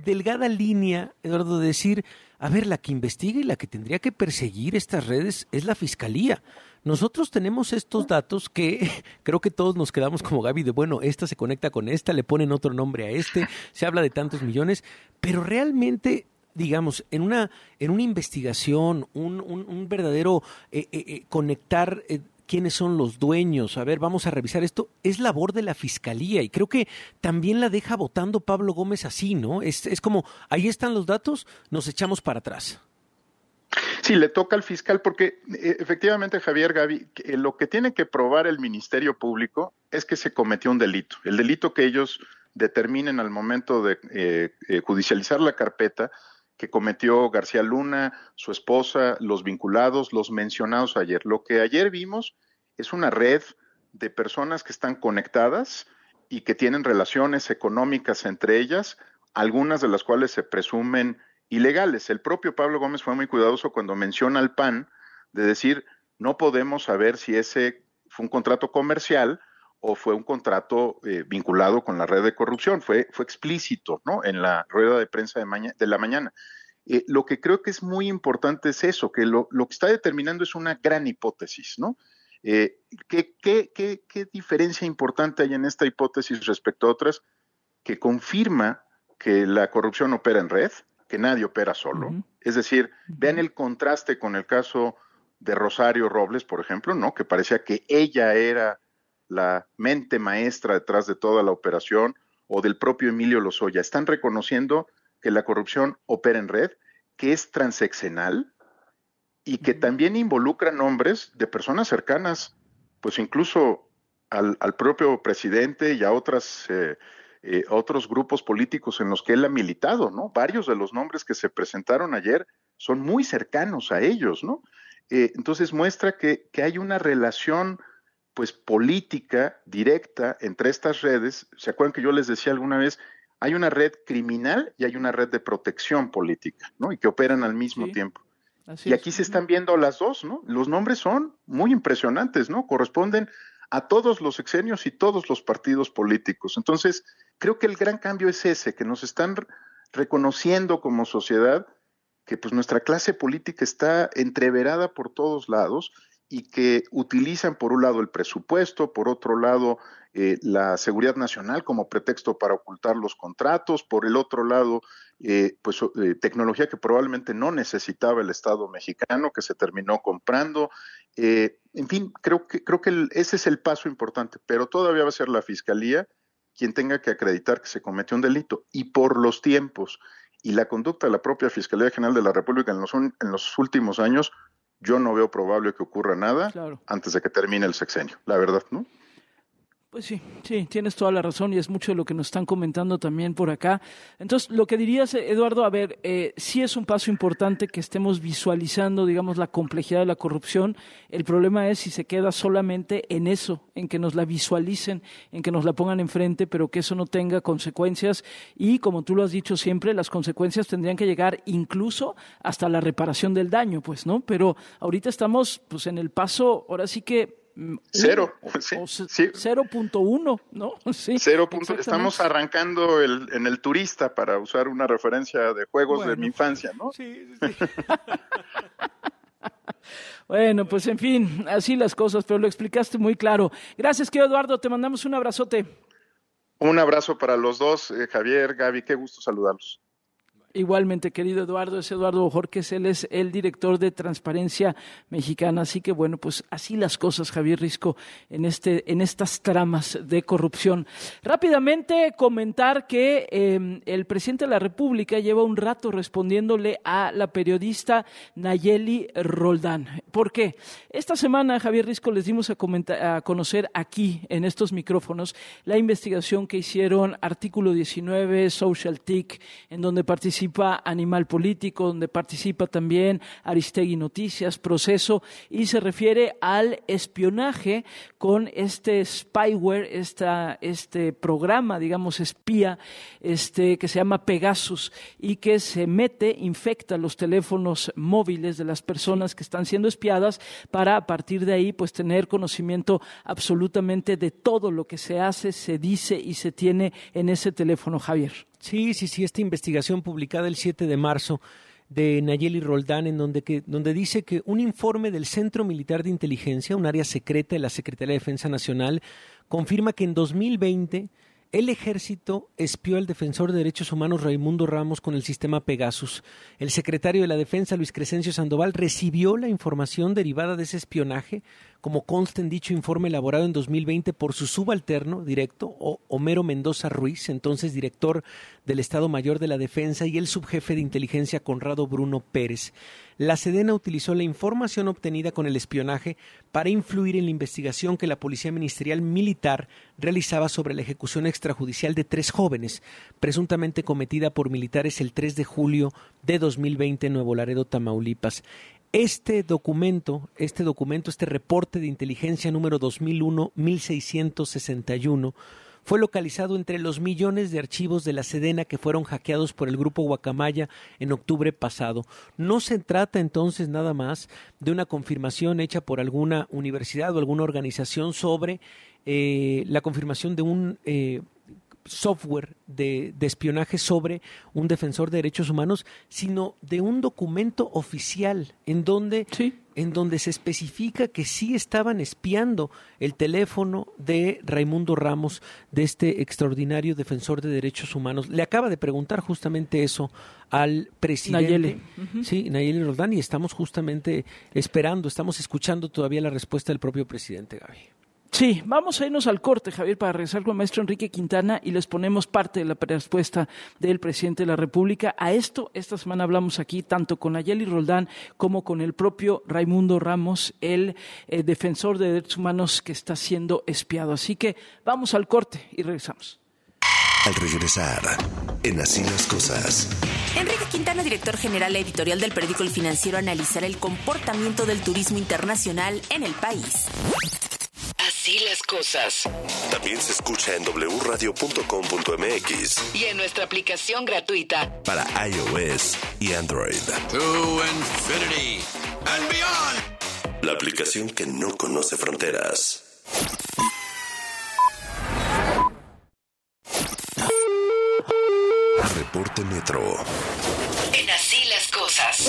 delgada línea, Eduardo, de decir, a ver, la que investiga y la que tendría que perseguir estas redes es la fiscalía. Nosotros tenemos estos datos que [LAUGHS] creo que todos nos quedamos como Gaby de, bueno, esta se conecta con esta, le ponen otro nombre a este, se habla de tantos millones, pero realmente digamos, en una, en una investigación, un, un, verdadero eh, eh, eh, conectar quiénes son los dueños, a ver, vamos a revisar esto, es labor de la fiscalía y creo que también la deja votando Pablo Gómez así, ¿no? Es, es como, ahí están los datos, nos echamos para atrás. Sí, le toca al fiscal porque eh, efectivamente, Javier Gaby, eh, lo que tiene que probar el Ministerio Público es que se cometió un delito. El delito que ellos determinen al momento de eh, judicializar la carpeta que cometió García Luna, su esposa, los vinculados, los mencionados ayer. Lo que ayer vimos es una red de personas que están conectadas y que tienen relaciones económicas entre ellas, algunas de las cuales se presumen ilegales. El propio Pablo Gómez fue muy cuidadoso cuando menciona al PAN de decir, no podemos saber si ese fue un contrato comercial o fue un contrato eh, vinculado con la red de corrupción. Fue, fue explícito ¿no? en la rueda de prensa de, de la mañana. Eh, lo que creo que es muy importante es eso, que lo, lo, que está determinando es una gran hipótesis, ¿no? Eh, ¿qué, qué, qué, qué diferencia importante hay en esta hipótesis respecto a otras que confirma que la corrupción opera en red, que nadie opera solo. Es decir, vean el contraste con el caso de Rosario Robles, por ejemplo, ¿no? Que parecía que ella era la mente maestra detrás de toda la operación, o del propio Emilio Lozoya. Están reconociendo que la corrupción opera en red, que es transeccional y que también involucra nombres de personas cercanas, pues incluso al, propio presidente y a otras eh, eh, otros grupos políticos en los que él ha militado, ¿no? Varios de los nombres que se presentaron ayer son muy cercanos a ellos, ¿no? Eh, entonces muestra que, que, hay una relación, pues, política directa entre estas redes. ¿Se acuerdan que yo les decía alguna vez? Hay una red criminal y hay una red de protección política, ¿no? Y que operan al mismo tiempo. y aquí se están viendo las dos, ¿no? Los nombres son muy impresionantes, ¿no? Corresponden a todos los exenios y todos los partidos políticos. Entonces, creo que el gran cambio es ese, que nos están reconociendo como sociedad que pues nuestra clase política está entreverada por todos lados y que utilizan por un lado el presupuesto, por otro lado eh, la seguridad nacional como pretexto para ocultar los contratos, por el otro lado eh, pues eh, tecnología que probablemente no necesitaba el Estado mexicano que se terminó comprando eh, en fin, creo que, creo que ese es el paso importante, pero todavía va a ser la Fiscalía quien tenga que acreditar que se cometió un delito. Y por los tiempos y la conducta de la propia Fiscalía General de la República en los, en los últimos años, yo no veo probable que ocurra nada antes de que termine el sexenio, la verdad, ¿no? Pues sí, sí, tienes toda la razón y es mucho de lo que nos están comentando también por acá. Entonces, lo que dirías, Eduardo, a ver, eh, sí es un paso importante que estemos visualizando, digamos, la complejidad de la corrupción. El problema es si se queda solamente en eso, en que nos la visualicen, en que nos la pongan enfrente, pero que eso no tenga consecuencias. Y, como tú lo has dicho siempre, las consecuencias tendrían que llegar incluso hasta la reparación del daño, pues, ¿no? Pero ahorita estamos, pues, en el paso, ahora sí que Cero, [LAUGHS] sí, 0.1, ¿no? Sí, Cero punto, [LAUGHS] estamos arrancando el, en el turista para usar una referencia de juegos de mi infancia, ¿no? Sí, sí. [LAUGHS] bueno, pues en fin, así las cosas, pero lo explicaste muy claro. Gracias, querido Eduardo, te mandamos un abrazote. Un abrazo para los dos, eh, Javier, Gaby, qué gusto saludarlos. Igualmente, querido Eduardo, es Eduardo Bojorquez, él es el director de Transparencia Mexicana. Así que, bueno, pues así las cosas, Javier Risco, en, este, en estas tramas de corrupción. Rápidamente comentar que eh, el presidente de la República lleva un rato respondiéndole a la periodista Nayeli Roldán. ¿Por qué? Esta semana, Javier Risco, les dimos a, a conocer aquí, en estos micrófonos, la investigación que hicieron Artículo 19, Social TIC, en donde participaron participa Animal Político, donde participa también Aristegui Noticias, Proceso, y se refiere al espionaje con este spyware, esta, este programa, digamos, espía, este, que se llama Pegasus y que se mete, infecta los teléfonos móviles de las personas que están siendo espiadas para a partir de ahí pues tener conocimiento absolutamente de todo lo que se hace, se dice y se tiene en ese teléfono, Javier. Sí, sí, sí, esta investigación publicada el 7 de marzo de Nayeli Roldán, en donde, que, donde dice que un informe del Centro Militar de Inteligencia, un área secreta de la Secretaría de Defensa Nacional, confirma que en 2020 el ejército espió al defensor de derechos humanos Raimundo Ramos con el sistema Pegasus. El secretario de la Defensa, Luis Crescencio Sandoval, recibió la información derivada de ese espionaje, como consta en dicho informe elaborado en 2020 por su subalterno directo, Homero Mendoza Ruiz, entonces director del Estado Mayor de la Defensa, y el subjefe de inteligencia Conrado Bruno Pérez la Sedena utilizó la información obtenida con el espionaje para influir en la investigación que la Policía Ministerial Militar realizaba sobre la ejecución extrajudicial de tres jóvenes, presuntamente cometida por militares el 3 de julio de 2020 en Nuevo Laredo, Tamaulipas. Este documento, este documento, este reporte de inteligencia número 2001-1661, fue localizado entre los millones de archivos de la Sedena que fueron hackeados por el grupo Guacamaya en octubre pasado. No se trata entonces nada más de una confirmación hecha por alguna universidad o alguna organización sobre eh, la confirmación de un eh, software de, espionaje sobre un defensor de derechos humanos, sino de un documento oficial en donde, en donde se especifica que sí estaban espiando el teléfono de Raimundo Ramos, de este extraordinario defensor de derechos humanos. Le acaba de preguntar justamente eso al presidente. Nayeli. Sí, Nayeli Rodán, y estamos justamente esperando, estamos escuchando todavía la respuesta del propio presidente Gaby. Sí, vamos a irnos al corte, Javier, para regresar con el maestro Enrique Quintana y les ponemos parte de la respuesta del presidente de la República. A esto, esta semana hablamos aquí tanto con Ayeli Roldán como con el propio Raimundo Ramos, el eh, defensor de derechos humanos que está siendo espiado. Así que vamos al corte y regresamos. Al regresar, en Así las Cosas. Enrique Quintana, director general editorial del periódico El Financiero, analizará el comportamiento del turismo internacional en el país. Así las cosas. También se escucha en wradio.com.mx y en nuestra aplicación gratuita para iOS y Android. To infinity and beyond. La aplicación que no conoce fronteras. Reporte Metro.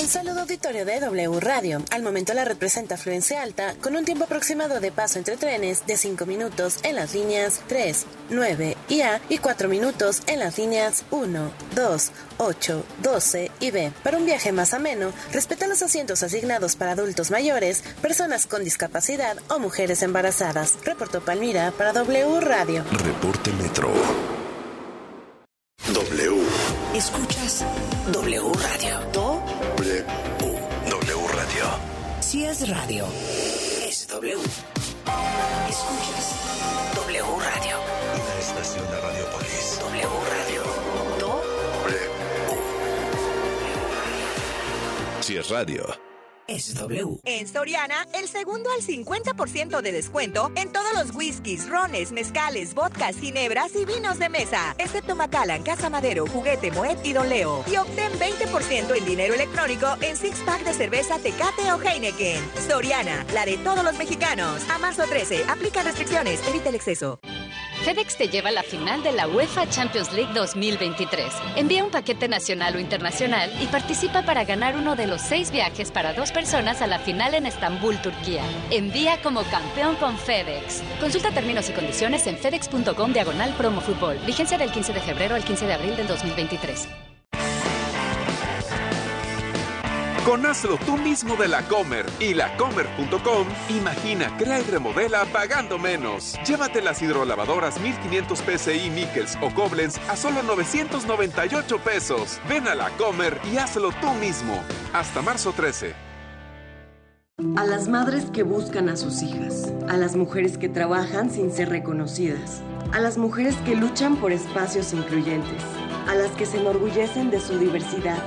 Un saludo auditorio de W Radio. Al momento la red presenta afluencia alta con un tiempo aproximado de paso entre trenes de 5 minutos en las líneas 3, 9 y A y 4 minutos en las líneas 1, 2, 8, 12 y B. Para un viaje más ameno, respeta los asientos asignados para adultos mayores, personas con discapacidad o mujeres embarazadas. Reportó Palmira para W Radio. Reporte Metro. W. Escuchas W Radio. W. W Radio. Si es radio, es W. Escuchas W Radio. Una estación de Radiopolis. W Radio. Do. Si es radio. Es W. En Soriana, el segundo al 50% de descuento en todos los whiskies, rones, mezcales, vodkas, ginebras y vinos de mesa, excepto Macallan, Casa Madero, Juguete, Moet y Don Leo. Y obtén 20% en dinero electrónico en six pack de cerveza Tecate o Heineken. Soriana, la de todos los mexicanos. A marzo 13, aplica restricciones, evita el exceso. FedEx te lleva a la final de la UEFA Champions League 2023. Envía un paquete nacional o internacional y participa para ganar uno de los seis viajes para dos personas a la final en Estambul, Turquía. Envía como campeón con FedEx. Consulta términos y condiciones en fedex.com diagonal promo fútbol. Vigencia del 15 de febrero al 15 de abril del 2023. Con Hazlo tú mismo de la Comer y lacomer.com, imagina, crea y remodela pagando menos. Llévate las hidrolavadoras 1500 PSI Nickels o Koblenz a solo 998 pesos. Ven a la Comer y hazlo tú mismo. Hasta marzo 13. A las madres que buscan a sus hijas, a las mujeres que trabajan sin ser reconocidas, a las mujeres que luchan por espacios incluyentes, a las que se enorgullecen de su diversidad,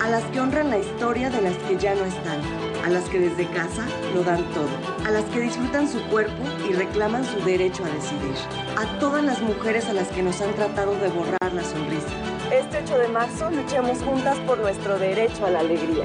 a las que honran la historia de las que ya no están, a las que desde casa lo dan todo, a las que disfrutan su cuerpo y reclaman su derecho a decidir, a todas las mujeres a las que nos han tratado de borrar la sonrisa. Este 8 de marzo luchamos juntas por nuestro derecho a la alegría.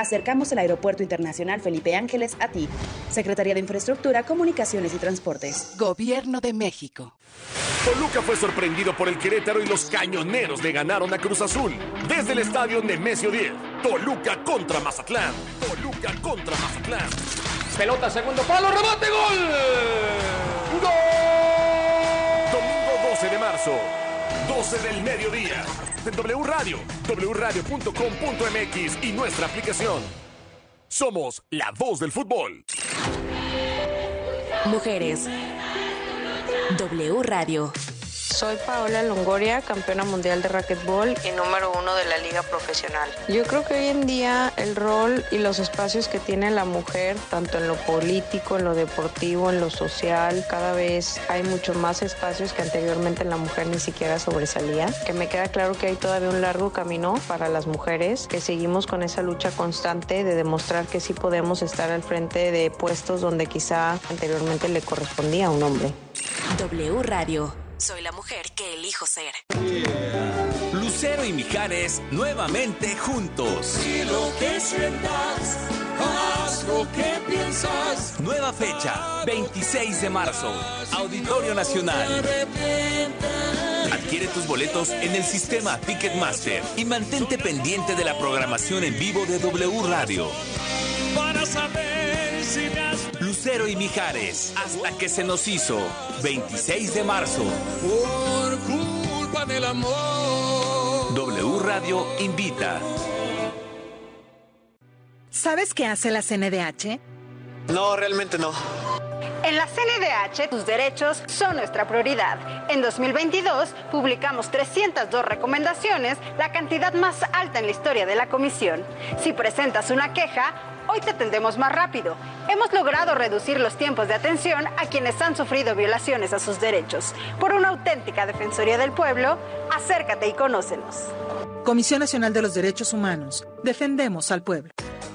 Acercamos el Aeropuerto Internacional Felipe Ángeles a ti. Secretaría de Infraestructura, Comunicaciones y Transportes. Gobierno de México. Toluca fue sorprendido por el Querétaro y los cañoneros le ganaron a Cruz Azul. Desde el estadio Nemesio 10. Toluca contra Mazatlán. Toluca contra Mazatlán. Pelota, segundo palo, rebote, gol. ¡Gol! Domingo 12 de marzo, 12 del mediodía. En W Radio, wradio.com.mx y nuestra aplicación. Somos la voz del fútbol. Mujeres. W Radio. Soy Paola Longoria, campeona mundial de racquetball y número uno de la liga profesional. Yo creo que hoy en día el rol y los espacios que tiene la mujer, tanto en lo político, en lo deportivo, en lo social, cada vez hay mucho más espacios que anteriormente la mujer ni siquiera sobresalía. Que me queda claro que hay todavía un largo camino para las mujeres, que seguimos con esa lucha constante de demostrar que sí podemos estar al frente de puestos donde quizá anteriormente le correspondía a un hombre. W Radio. Soy la mujer que elijo ser. Lucero y Mijares nuevamente juntos. Y lo que sientas, haz lo que piensas. Nueva fecha, 26 de marzo, Auditorio Nacional. Adquiere tus boletos en el sistema Ticketmaster y mantente pendiente de la programación en vivo de W Radio. Para saber si me Lucero y Mijares, hasta que se nos hizo, 26 de marzo. por culpa del amor. W Radio invita. ¿Sabes qué hace la CNDH? No, realmente no. En la CNDH, tus derechos son nuestra prioridad. En 2022, publicamos 302 recomendaciones, la cantidad más alta en la historia de la comisión. Si presentas una queja, hoy te atendemos más rápido. Hemos logrado reducir los tiempos de atención a quienes han sufrido violaciones a sus derechos. Por una auténtica Defensoría del Pueblo, acércate y conócenos. Comisión Nacional de los Derechos Humanos. Defendemos al pueblo.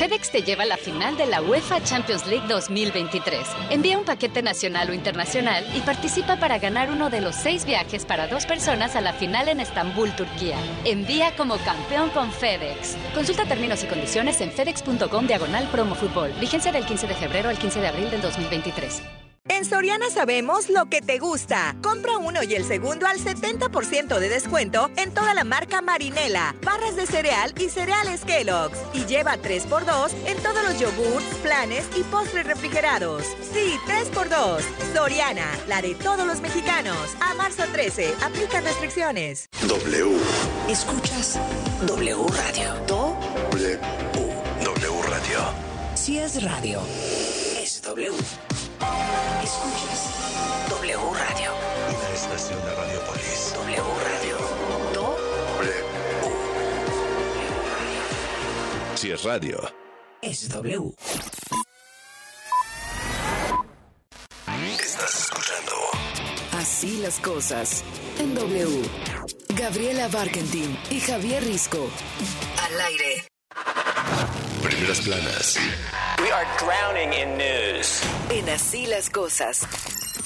FedEx te lleva a la final de la UEFA Champions League 2023. Envía un paquete nacional o internacional y participa para ganar uno de los seis viajes para dos personas a la final en Estambul, Turquía. Envía como campeón con FedEx. Consulta términos y condiciones en fedex.com diagonal promo fútbol. Vigencia del 15 de febrero al 15 de abril del 2023. En Soriana sabemos lo que te gusta. Compra uno y el segundo al 70% de descuento en toda la marca Marinela, barras de cereal y cereales Kellogg's. Y lleva 3x2 en todos los yogurts, planes y postres refrigerados. Sí, 3x2. Soriana, la de todos los mexicanos. A marzo 13, aplican restricciones. W. Escuchas W Radio. Do W. W Radio. si es radio, es W. Escuchas W Radio. Una estación de Radiopolis. W Radio. Do W. Si es radio. es W. las cosas. En W. Gabriela Barkentin y Javier Risco. Al aire. Primeras planas. We are drowning in news. En Así las cosas.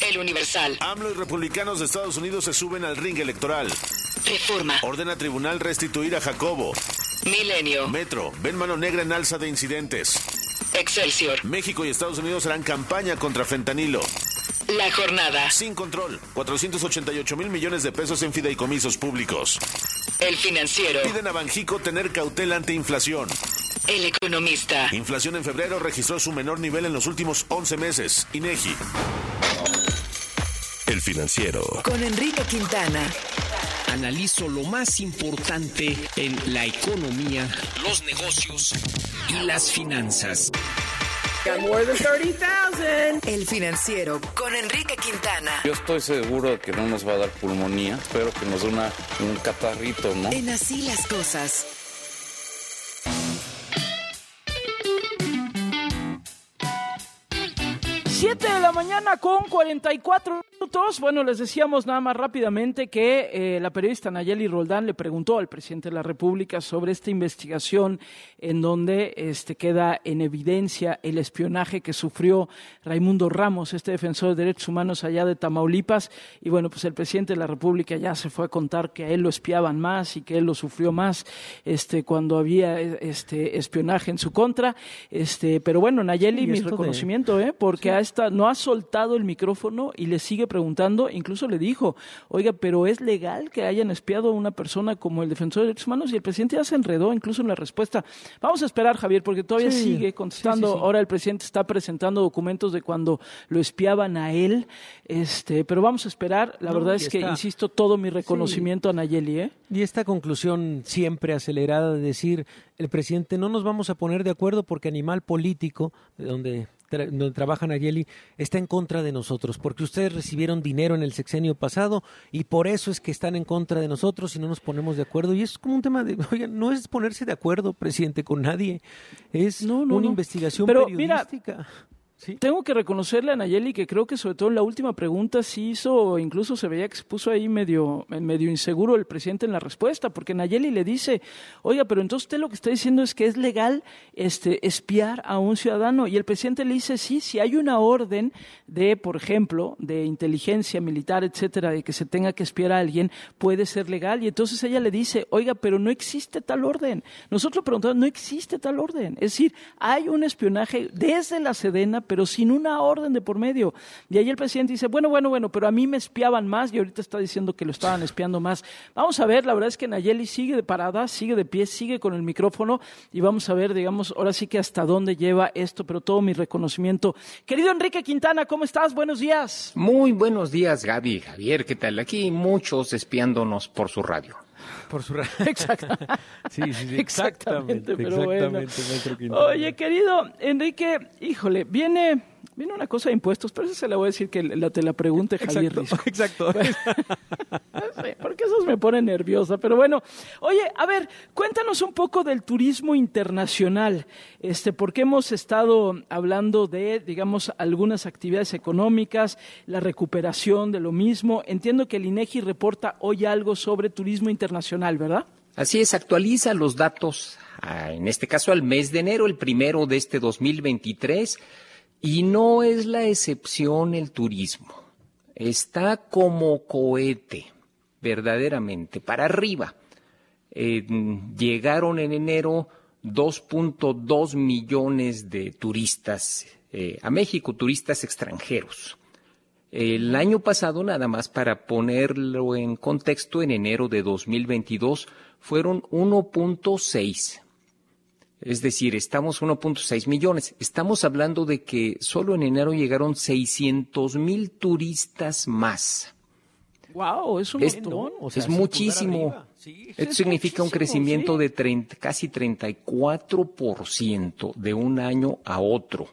El Universal. AMLO y republicanos de Estados Unidos se suben al ring electoral. Reforma. Ordena tribunal restituir a Jacobo. Milenio. Metro. Ven mano negra en alza de incidentes. Excelsior. México y Estados Unidos harán campaña contra fentanilo. La jornada. Sin control. 488 mil millones de pesos en fideicomisos públicos. El financiero. Piden a Banjico tener cautela ante inflación. El economista. Inflación en febrero registró su menor nivel en los últimos 11 meses. INEGI. El financiero. Con Enrique Quintana. Analizo lo más importante en la economía, los negocios y las finanzas. El financiero con Enrique Quintana. Yo estoy seguro de que no nos va a dar pulmonía, espero que nos dé una, un catarrito, ¿no? En así las cosas. Mañana con 44 minutos. Bueno, les decíamos nada más rápidamente que eh, la periodista Nayeli Roldán le preguntó al presidente de la República sobre esta investigación en donde este, queda en evidencia el espionaje que sufrió Raimundo Ramos, este defensor de derechos humanos allá de Tamaulipas. Y bueno, pues el presidente de la República ya se fue a contar que a él lo espiaban más y que él lo sufrió más este, cuando había este, espionaje en su contra. Este, pero bueno, Nayeli, Y mi de- reconocimiento, ¿eh? porque a esta no ha soltado el micrófono y le sigue preguntando, incluso le dijo, oiga, pero ¿es legal que hayan espiado a una persona como el defensor de derechos humanos? Y el presidente ya se enredó incluso en la respuesta. Vamos a esperar, Javier, porque todavía Sí, sigue contestando. sí, sí, sí. Ahora el presidente está presentando documentos de cuando lo espiaban a él, este, pero vamos a esperar. La No, verdad es que, está- insisto, todo mi reconocimiento a Nayeli, ¿eh? Y esta conclusión siempre acelerada de decir, el presidente, no nos vamos a poner de acuerdo porque Animal Político, de donde, tra- donde trabaja Nayeli, está en contra de nosotros, porque ustedes recibieron dinero en el sexenio pasado y por eso es que están en contra de nosotros y no nos ponemos de acuerdo. Y es como un tema de, [LAUGHS] oigan, no es ponerse de acuerdo, presidente, con nadie, es no, una no. investigación Pero mira, Tengo que reconocerle a Nayeli que creo que sobre todo en la última pregunta sí hizo, incluso se veía que se puso ahí medio, medio inseguro el presidente en la respuesta, porque Nayeli le dice, oiga, pero entonces usted lo que está diciendo es que es legal este, espiar a un ciudadano. Y el presidente le dice, sí, si hay una orden de, por ejemplo, de inteligencia militar, etcétera, de que se tenga que espiar a alguien, puede ser legal. Y entonces ella le dice, oiga, pero no existe tal orden. Nosotros preguntamos, no existe tal orden. Es decir, hay un espionaje desde la Sedena, pero sin una orden de por medio. Y ahí el presidente dice, bueno, bueno, bueno, pero a mí me espiaban más y ahorita está diciendo que lo estaban espiando más. Vamos a ver, la verdad es que Nayeli sigue de parada, sigue de pie, sigue con el micrófono y vamos a ver, digamos, ahora sí que hasta dónde lleva esto, pero todo mi reconocimiento. Querido Enrique Quintana, ¿cómo estás? Buenos días. Muy buenos días, Gaby Javier. ¿Qué tal? Aquí muchos espiándonos por su radio. Por su radio. [LAUGHS] Exacto. Sí, sí, sí, Exactamente, exactamente, pero bueno. exactamente, Quintana. Oye, querido Enrique, híjole, viene, viene una cosa de impuestos, pero eso se la voy a decir que la, te la pregunte Javier Exacto, Risco. [LAUGHS] exacto. Porque esos me ponen nerviosa. Pero bueno, oye, a ver, cuéntanos un poco del turismo internacional, este, porque hemos estado hablando de, digamos, algunas actividades económicas, la recuperación de lo mismo. Entiendo que el INEGI reporta hoy algo sobre turismo internacional, ¿verdad? Así es, actualiza los datos, ah, en este caso al mes de enero, el primero de este 2023, y no es la excepción el turismo. Está como cohete, verdaderamente, para arriba. Llegaron en enero 2.2 millones de turistas eh, a México, turistas extranjeros. El año pasado, nada más para ponerlo en contexto, en enero de 2022 fueron 1.6. Es decir, estamos 1.6 millones. Estamos hablando de que solo en enero llegaron 600 mil turistas más. Wow, es un Esto montón. es muchísimo. Esto es significa un crecimiento sí. de 30 casi 34% de un año a otro.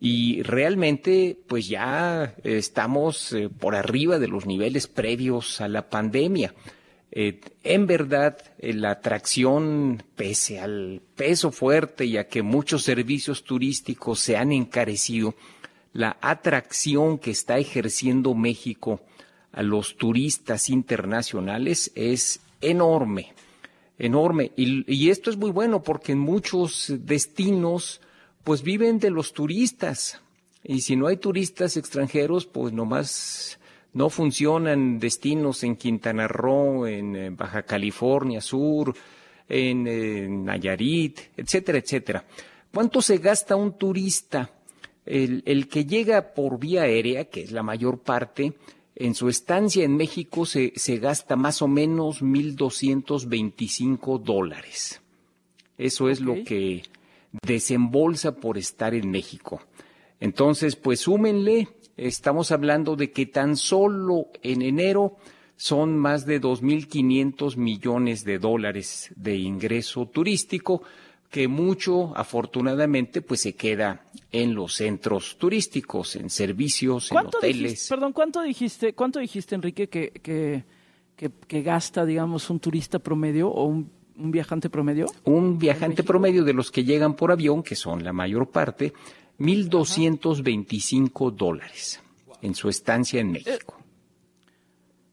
Y realmente, pues ya estamos eh, por arriba de los niveles previos a la pandemia. Eh, en verdad, eh, la atracción, pese al peso fuerte y a que muchos servicios turísticos se han encarecido, la atracción que está ejerciendo México a los turistas internacionales es enorme, enorme. Y, esto es muy bueno porque en muchos destinos pues viven de los turistas. Y si no hay turistas extranjeros, pues nomás no funcionan destinos en Quintana Roo, en Baja California Sur, en, Nayarit, etcétera, etcétera. ¿Cuánto se gasta un turista? El, el, que llega por vía aérea, que es la mayor parte, en su estancia en México se, se gasta más o menos 1.225 dólares. Eso es lo que desembolsa por estar en México. Entonces, pues súmenle, estamos hablando de que tan solo en enero son más de 2.500 millones de dólares de ingreso turístico, que mucho, afortunadamente, pues se queda en los centros turísticos, en servicios, en hoteles. perdón, ¿cuánto dijiste, cuánto dijiste, Enrique, que, que, que, gasta, digamos, un turista promedio o un, un viajante promedio? Un viajante promedio de los que llegan por avión, que son la mayor parte, 1.225 dólares en su estancia en México.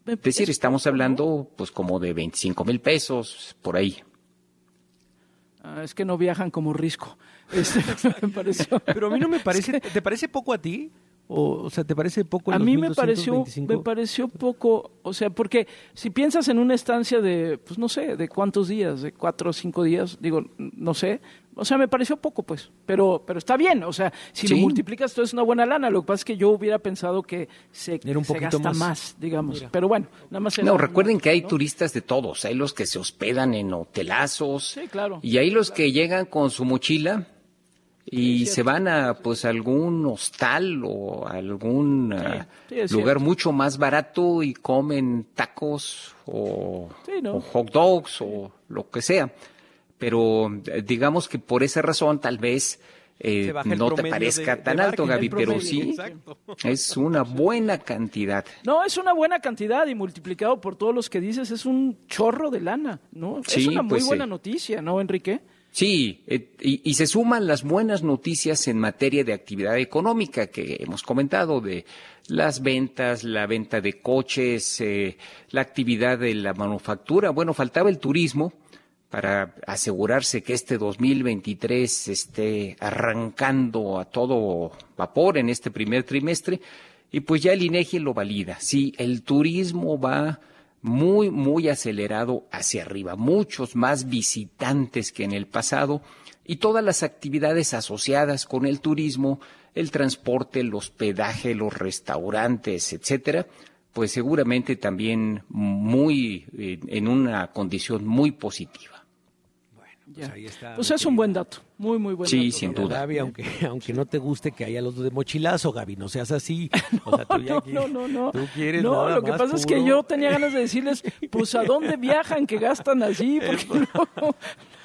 Eh, es decir, estamos hablando pues como de 25 mil pesos, por ahí. Ah, es que no viajan como risco. [LAUGHS] Este, me pareció. [LAUGHS] Pero a mí no me [LAUGHS] parece. ¿Te parece poco a ti? O, sea, ¿te parece poco? A mí me pareció, me pareció poco, o sea, porque si piensas en una estancia de, pues no sé, de cuántos días, de cuatro o cinco días, digo, no sé, o sea, me pareció poco, pues, pero, pero está bien, o sea, si lo multiplicas, todo es una buena lana. Lo que pasa es que yo hubiera pensado que se, Era un gasta más, digamos, pero bueno, nada más. No, recuerden que hay turistas de todos, hay los que se hospedan en hotelazos, sí, claro, y hay los que llegan con su mochila y se van a pues algún hostal o algún ah, lugar mucho más barato y comen tacos o, hot dogs o lo que sea. Pero eh, digamos que por esa razón tal vez eh, no te parezca tan alto, Gaby, pero sí es una buena cantidad. No, es una buena cantidad y multiplicado por todos los que dices es un chorro de lana, ¿no? es una muy pues buena noticia, ¿no, Enrique? Sí, eh, y, se suman las buenas noticias en materia de actividad económica que hemos comentado, de las ventas, la venta de coches, eh, la actividad de la manufactura. Bueno, faltaba el turismo para asegurarse que este 2023 esté arrancando a todo vapor en este primer trimestre. Y pues ya el INEGI lo valida. Sí, el turismo va muy, muy acelerado hacia arriba, muchos más visitantes que en el pasado y todas las actividades asociadas con el turismo, el transporte, el hospedaje, los restaurantes, etcétera, pues seguramente también muy eh, en una condición muy positiva. Pues, ahí está, pues es un buen dato, muy, muy buen sí, dato. sin duda. Gaby, aunque, [LAUGHS] aunque no te guste que haya los de mochilazo, Gaby, no seas así. [LAUGHS] no, no, no, no, lo que pasa es que yo tenía ganas de decirles, [LAUGHS] pues a dónde viajan que gastan así, porque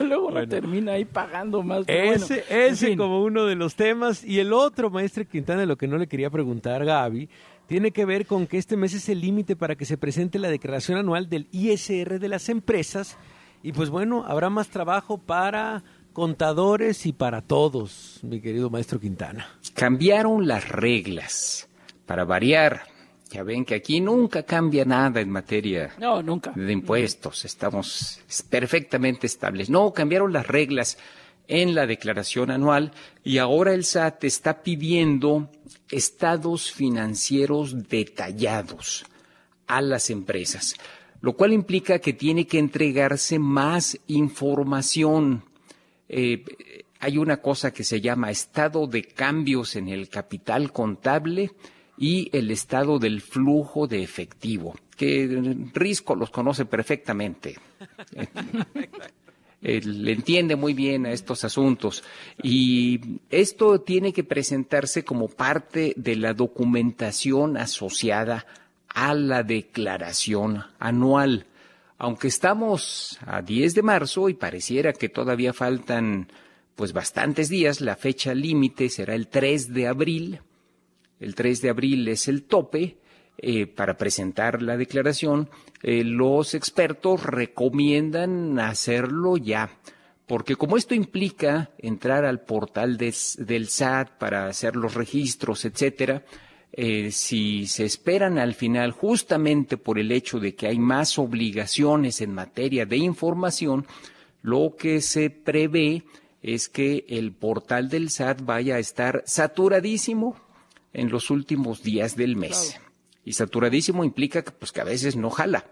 luego, no termina ahí pagando más. Ese, ese como uno de los temas. Y el otro, maestre Quintana, lo que no le quería preguntar, Gaby, tiene que ver con que este mes es el límite para que se presente la declaración anual del ISR de las empresas y pues bueno, habrá más trabajo para contadores y para todos, mi querido maestro Quintana. Cambiaron las reglas para variar. Ya ven que aquí nunca cambia nada en materia de impuestos. Estamos perfectamente estables. No, cambiaron las reglas en la declaración anual y ahora el SAT está pidiendo estados financieros detallados a las empresas lo cual implica que tiene que entregarse más información. Eh, hay una cosa que se llama estado de cambios en el capital contable y el estado del flujo de efectivo, que Risco los conoce perfectamente. Él entiende muy bien a estos asuntos y esto tiene que presentarse como parte de la documentación asociada a la declaración anual. Aunque estamos a 10 de marzo y pareciera que todavía faltan pues bastantes días, la fecha límite será el 3 de abril. El 3 de abril es el tope eh, para presentar la declaración. Eh, los expertos recomiendan hacerlo ya, porque como esto implica entrar al portal del SAT para hacer los registros, etcétera, eh, si se esperan al final justamente por el hecho de que hay más obligaciones en materia de información, lo que se prevé es que el portal del SAT vaya a estar saturadísimo en los últimos días del mes. Y saturadísimo implica que, pues, que a veces no jala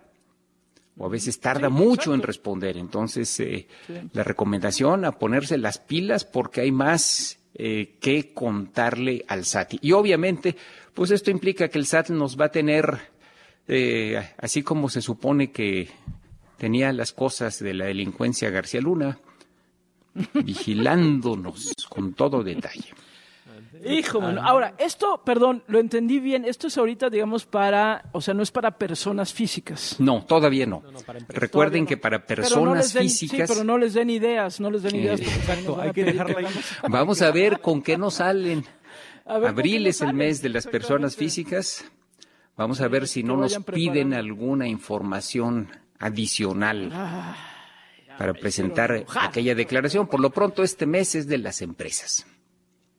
o a veces tarda mucho en responder. Entonces, eh, la recomendación a ponerse las pilas porque hay más eh, que contarle al SAT. Y obviamente, pues esto implica que el SAT nos va a tener, eh, así como se supone que tenía las cosas de la delincuencia García Luna, [LAUGHS] vigilándonos con todo detalle. Hijo. Ahora, esto, perdón, lo entendí bien. Esto es ahorita, digamos, para, o sea, no es para personas físicas. No, todavía no. Recuerden que para personas físicas. Sí, pero no les den ideas, no les den ideas. Exacto, hay que dejarlo ahí. Vamos a ver con qué nos salen. Abril es el mes de las personas físicas. Vamos a ver si no nos piden alguna información adicional para presentar aquella declaración. Por lo pronto, este mes es de las empresas.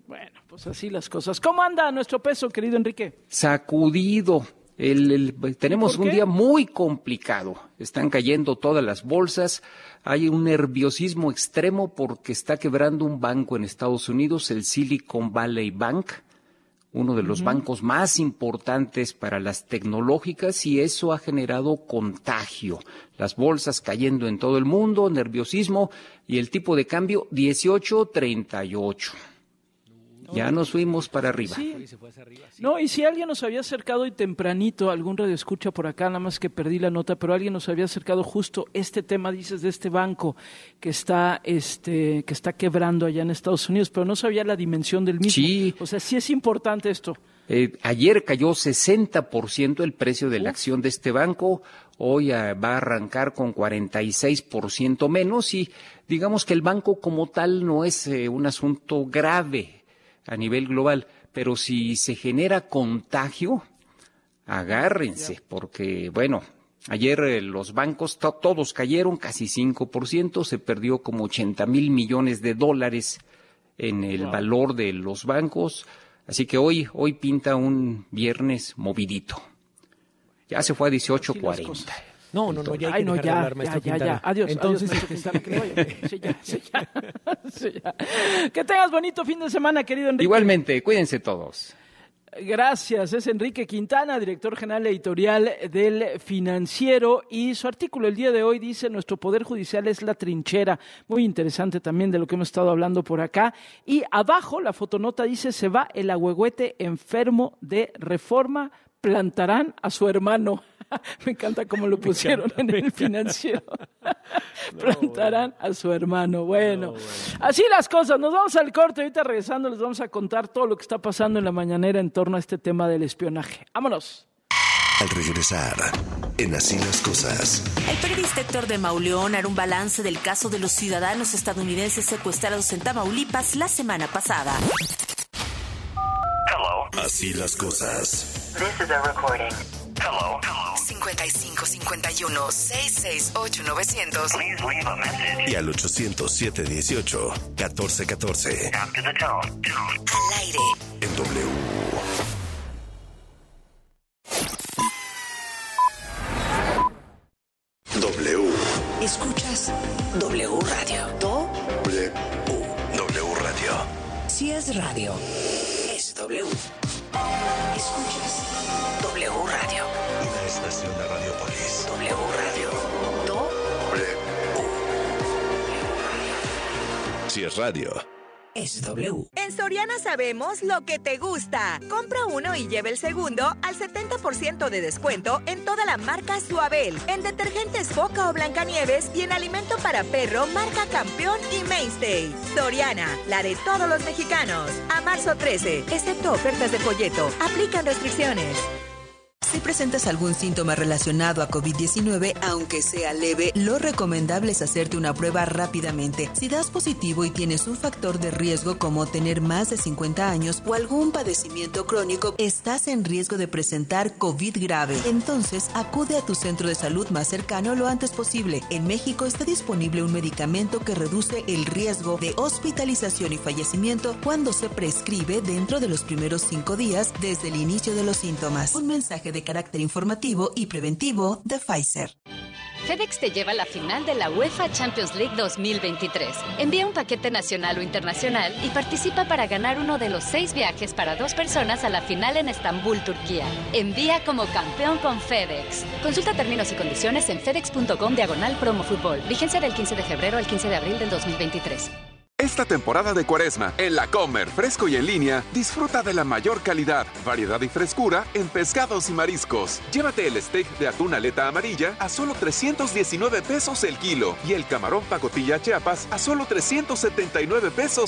Bueno, pues así las cosas. ¿Cómo anda nuestro peso, querido Enrique? Sacudido. El, el, tenemos un día muy complicado. Están cayendo todas las bolsas. Hay un nerviosismo extremo porque está quebrando un banco en Estados Unidos, el Silicon Valley Bank, uno de los uh -huh. bancos más importantes para las tecnológicas, y eso ha generado contagio. Las bolsas cayendo en todo el mundo, nerviosismo y el tipo de cambio 1838. Ya nos fuimos para arriba. Sí. No, y si alguien nos había acercado y tempranito, algún radio escucha por acá, nada más que perdí la nota, pero alguien nos había acercado justo este tema, dices, de este banco que está, este, que está quebrando allá en Estados Unidos, pero no sabía la dimensión del mismo. Sí. O sea, sí es importante esto. Eh, ayer cayó 60% el precio de la acción de este banco, hoy uh, va a arrancar con 46% menos y digamos que el banco como tal no es eh, un asunto grave a nivel global, pero si se genera contagio, agárrense, porque, bueno, ayer eh, los bancos to todos cayeron casi 5%, se perdió como 80 mil millones de dólares en el wow. valor de los bancos, así que hoy, hoy pinta un viernes movidito. Ya se fue a 18.40. No, no, no, ya hay Ay, que no, dejar ya, de hablar, maestro ya, ya, ya. Adiós, Entonces, adiós, maestro Quintana, que no vaya. Sí, ya, sí, ya. [LAUGHS] Sí, ya. Que tengas bonito fin de semana, querido Enrique. Igualmente, cuídense todos. Gracias, es Enrique Quintana, director general editorial del Financiero, y su artículo el día de hoy dice, nuestro Poder Judicial es la trinchera, muy interesante también de lo que hemos estado hablando por acá, y abajo la fotonota dice, se va el agüehuete enfermo de reforma, plantarán a su hermano. [LAUGHS] Me encanta cómo lo pusieron en el financiero. [LAUGHS] [LAUGHS] Plantarán a su hermano. Bueno, así las cosas. Nos vamos al corte. Ahorita regresando les vamos a contar todo lo que está pasando en la mañanera en torno a este tema del espionaje. Vámonos. Al regresar, en Así las Cosas. El periodista Héctor de Mauleón hará un balance del caso de los ciudadanos estadounidenses secuestrados en Tamaulipas la semana pasada. Hello. Así las cosas. This is a recording. Hello. 55 51 668 900. Please leave a message. Y al 807 18 14 14. After the tone. Al aire. En W. W. Escuchas W Radio. Do W. W Radio. si es radio, W. Escuchas W Radio. Una estación de Radiopolis. W Radio. Do W. Si es radio. En Soriana sabemos lo que te gusta. Compra uno y lleve el segundo al 70% de descuento en toda la marca Suabel, en detergentes Foca o Blancanieves y en alimento para perro marca Campeón y Mainstay. Soriana, la de todos los mexicanos. A marzo 13, excepto ofertas de folleto. Aplican restricciones. Si presentas algún síntoma relacionado a COVID-19, aunque sea leve, lo recomendable es hacerte una prueba rápidamente. Si das positivo y tienes un factor de riesgo como tener más de 50 años o algún padecimiento crónico, estás en riesgo de presentar COVID grave. Entonces, acude a tu centro de salud más cercano lo antes posible. En México está disponible un medicamento que reduce el riesgo de hospitalización y fallecimiento cuando se prescribe dentro de los primeros cinco días desde el inicio de los síntomas. Un mensaje de carácter informativo y preventivo de Pfizer. FedEx te lleva a la final de la UEFA Champions League 2023. Envía un paquete nacional o internacional y participa para ganar uno de los seis viajes para dos personas a la final en Estambul, Turquía. Envía como campeón con FedEx. Consulta términos y condiciones en fedex.com diagonal promo fútbol. Vigencia del 15 de febrero al 15 de abril del 2023. Esta temporada de cuaresma, en la Comer, fresco y en línea, disfruta de la mayor calidad, variedad y frescura en pescados y mariscos. Llévate el steak de atún aleta amarilla a solo 319 pesos el kilo y el camarón pacotilla chiapas a solo 379 pesos